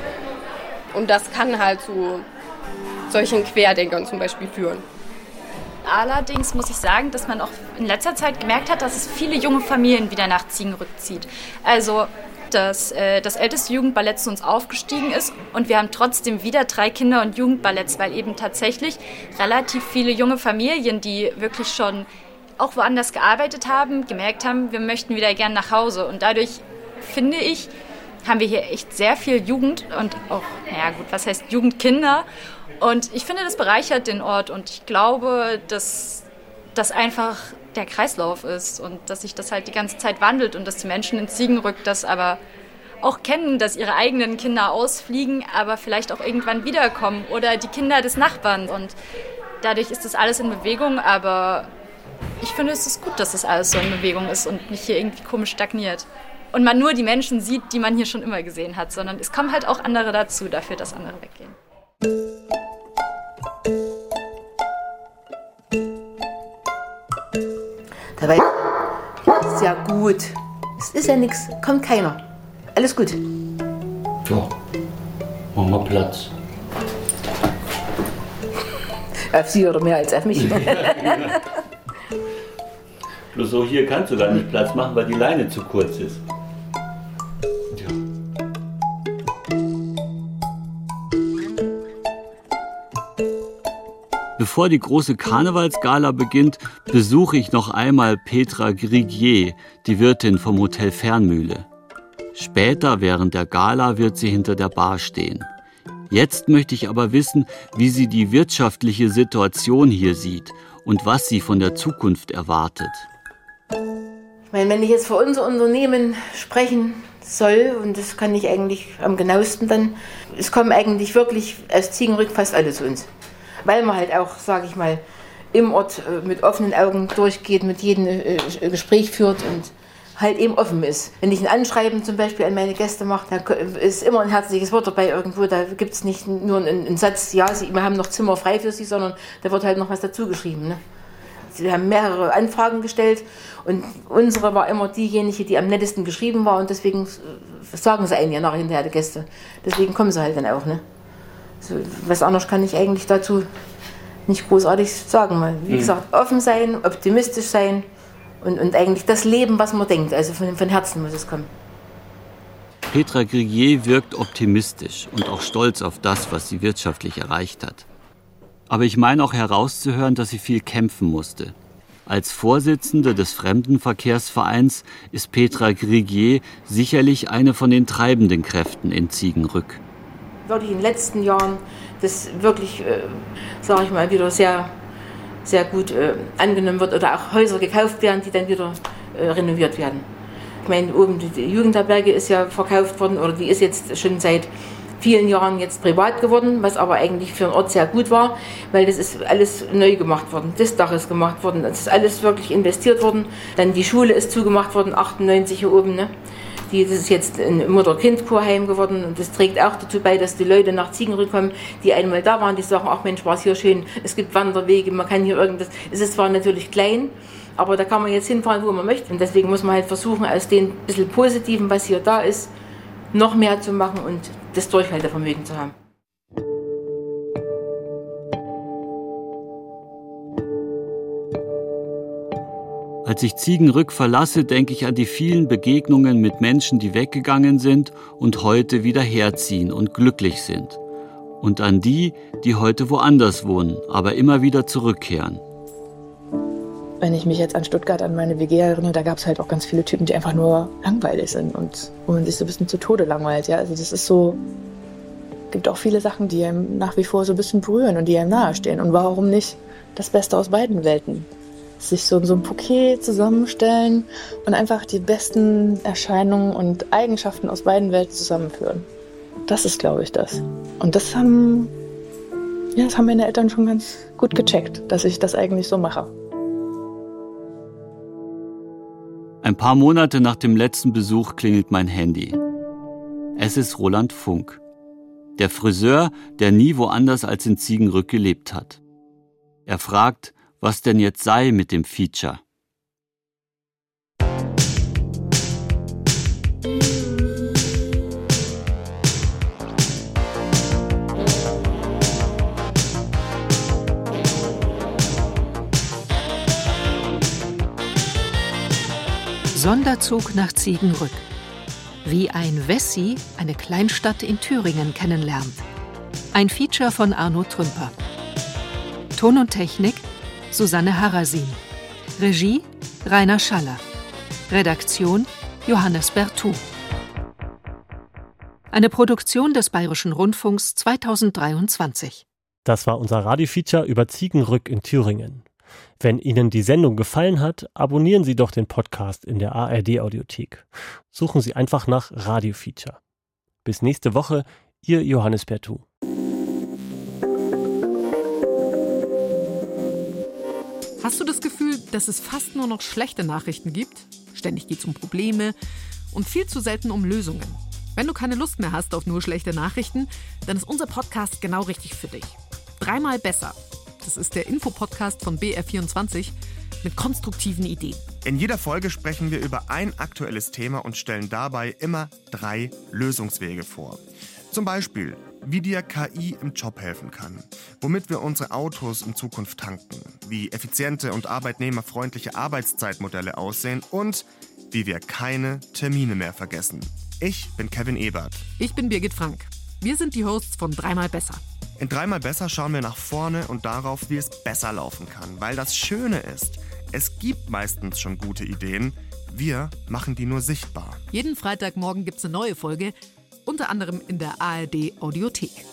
Und das kann halt zu solchen Querdenkern zum Beispiel führen. Allerdings muss ich sagen, dass man auch in letzter Zeit gemerkt hat, dass es viele junge Familien wieder nach Ziegenrück zieht. Also, dass äh, das älteste Jugendballett zu uns aufgestiegen ist und wir haben trotzdem wieder drei Kinder- und Jugendballetts, weil eben tatsächlich relativ viele junge Familien, die wirklich schon auch woanders gearbeitet haben, gemerkt haben, wir möchten wieder gern nach Hause. Und dadurch finde ich, haben wir hier echt sehr viel Jugend und auch, naja gut, was heißt Jugendkinder. Und ich finde, das bereichert den Ort und ich glaube, dass das einfach der Kreislauf ist und dass sich das halt die ganze Zeit wandelt und dass die Menschen in Ziegenrück das aber auch kennen, dass ihre eigenen Kinder ausfliegen, aber vielleicht auch irgendwann wiederkommen oder die Kinder des Nachbarn. Und dadurch ist das alles in Bewegung, aber ich finde, es ist gut, dass das alles so in Bewegung ist und nicht hier irgendwie komisch stagniert. Und man nur die Menschen sieht, die man hier schon immer gesehen hat, sondern es kommen halt auch andere dazu, dafür, dass andere weggehen. Dabei ist ja gut. Es ist ja nichts, kommt keiner. Alles gut. Ja, machen wir Platz. Auf Sie oder mehr als auf mich. Bloß so hier kannst du gar nicht Platz machen, weil die Leine zu kurz ist. Bevor die große Karnevalsgala beginnt, besuche ich noch einmal Petra Griguier, die Wirtin vom Hotel Fernmühle. Später während der Gala wird sie hinter der Bar stehen. Jetzt möchte ich aber wissen, wie sie die wirtschaftliche Situation hier sieht und was sie von der Zukunft erwartet. Ich meine, wenn ich jetzt für unser Unternehmen sprechen soll, und das kann ich eigentlich am genauesten dann, es kommen eigentlich wirklich aus Ziegenrück fast alle zu uns. Weil man halt auch, sage ich mal, im Ort äh, mit offenen Augen durchgeht, mit jedem äh, äh, Gespräch führt und halt eben offen ist. Wenn ich ein Anschreiben zum Beispiel an meine Gäste mache, da ist immer ein herzliches Wort dabei irgendwo. Da gibt es nicht nur einen, einen Satz, ja, sie, wir haben noch Zimmer frei für sie, sondern da wird halt noch was dazu geschrieben. Ne? Wir haben mehrere Anfragen gestellt und unsere war immer diejenige, die am nettesten geschrieben war und deswegen sagen sie einen ja nachher hinterher die Gäste. Deswegen kommen sie halt dann auch. Ne? So, was anderes kann ich eigentlich dazu nicht großartig sagen. Weil, Wie Mhm. gesagt, offen sein, optimistisch sein und, und eigentlich das Leben, was man denkt. Also von, von Herzen muss es kommen. Petra Griguier wirkt optimistisch und auch stolz auf das, was sie wirtschaftlich erreicht hat. Aber ich meine auch herauszuhören, dass sie viel kämpfen musste. Als Vorsitzende des Fremdenverkehrsvereins ist Petra Griguier sicherlich eine von den treibenden Kräften in Ziegenrück. Wirklich in den letzten Jahren das wirklich, äh, sage ich mal, wieder sehr, sehr gut äh, angenommen wird oder auch Häuser gekauft werden, die dann wieder äh, renoviert werden. Ich meine, oben die Jugendherberge ist ja verkauft worden oder die ist jetzt schon seit vielen Jahren jetzt privat geworden, was aber eigentlich für den Ort sehr gut war, weil das ist alles neu gemacht worden. Das Dach ist gemacht worden, das ist alles wirklich investiert worden. Dann die Schule ist zugemacht worden, 98 hier oben. Ne? Die, das ist jetzt ein Mutter-Kind-Kurheim geworden und das trägt auch dazu bei, dass die Leute nach Ziegenrück kommen, die einmal da waren, die sagen, ach Mensch, war es hier schön, es gibt Wanderwege, man kann hier irgendwas. Es ist zwar natürlich klein, aber da kann man jetzt hinfahren, wo man möchte. Und deswegen muss man halt versuchen, aus dem bisschen Positiven, was hier da ist, noch mehr zu machen und das Durchhaltevermögen zu haben. Als ich Ziegenrück verlasse, denke ich an die vielen Begegnungen mit Menschen, die weggegangen sind und heute wieder herziehen und glücklich sind. Und an die, die heute woanders wohnen, aber immer wieder zurückkehren. Wenn ich mich jetzt an Stuttgart, an meine WG erinnere, da gab es halt auch ganz viele Typen, die einfach nur langweilig sind und wo man sich so ein bisschen zu Tode langweilt. Ja? Also das ist so, gibt auch viele Sachen, die einem nach wie vor so ein bisschen berühren und die einem nahestehen. Und warum nicht das Beste aus beiden Welten? Sich so, so ein Bouquet zusammenstellen und einfach die besten Erscheinungen und Eigenschaften aus beiden Welten zusammenführen. Das ist, glaube ich, das. Und das haben, ja, das haben meine Eltern schon ganz gut gecheckt, dass ich das eigentlich so mache. Ein paar Monate nach dem letzten Besuch klingelt mein Handy. Es ist Roland Funk, der Friseur, der nie woanders als in Ziegenrück gelebt hat. Er fragt, was denn jetzt sei mit dem Feature. Sonderzug nach Ziegenrück. Wie ein Wessi eine Kleinstadt in Thüringen kennenlernt. Ein Feature von Arno Trümper. Ton und Technik Susanne Harasin. Regie Rainer Schaller. Redaktion Johannes Bertou. Eine Produktion des Bayerischen Rundfunks 2023. Das war unser Radiofeature über Ziegenrück in Thüringen. Wenn Ihnen die Sendung gefallen hat, abonnieren Sie doch den Podcast in der ARD Audiothek. Suchen Sie einfach nach Radiofeature. Bis nächste Woche, Ihr Johannes Bertou. Hast du das Gefühl, dass es fast nur noch schlechte Nachrichten gibt? Ständig geht es um Probleme und viel zu selten um Lösungen. Wenn du keine Lust mehr hast auf nur schlechte Nachrichten, dann ist unser Podcast genau richtig für dich. Dreimal besser. Das ist der Infopodcast von BR24 mit konstruktiven Ideen. In jeder Folge sprechen wir über ein aktuelles Thema und stellen dabei immer drei Lösungswege vor. Zum Beispiel, wie dir KI im Job helfen kann, womit wir unsere Autos in Zukunft tanken, wie effiziente und arbeitnehmerfreundliche Arbeitszeitmodelle aussehen und wie wir keine Termine mehr vergessen. Ich bin Kevin Ebert. Ich bin Birgit Frank. Wir sind die Hosts von Dreimal Besser. In Dreimal Besser schauen wir nach vorne und darauf, wie es besser laufen kann. Weil das Schöne ist, es gibt meistens schon gute Ideen, wir machen die nur sichtbar. Jeden Freitagmorgen gibt es eine neue Folge unter anderem in der ARD Audiothek.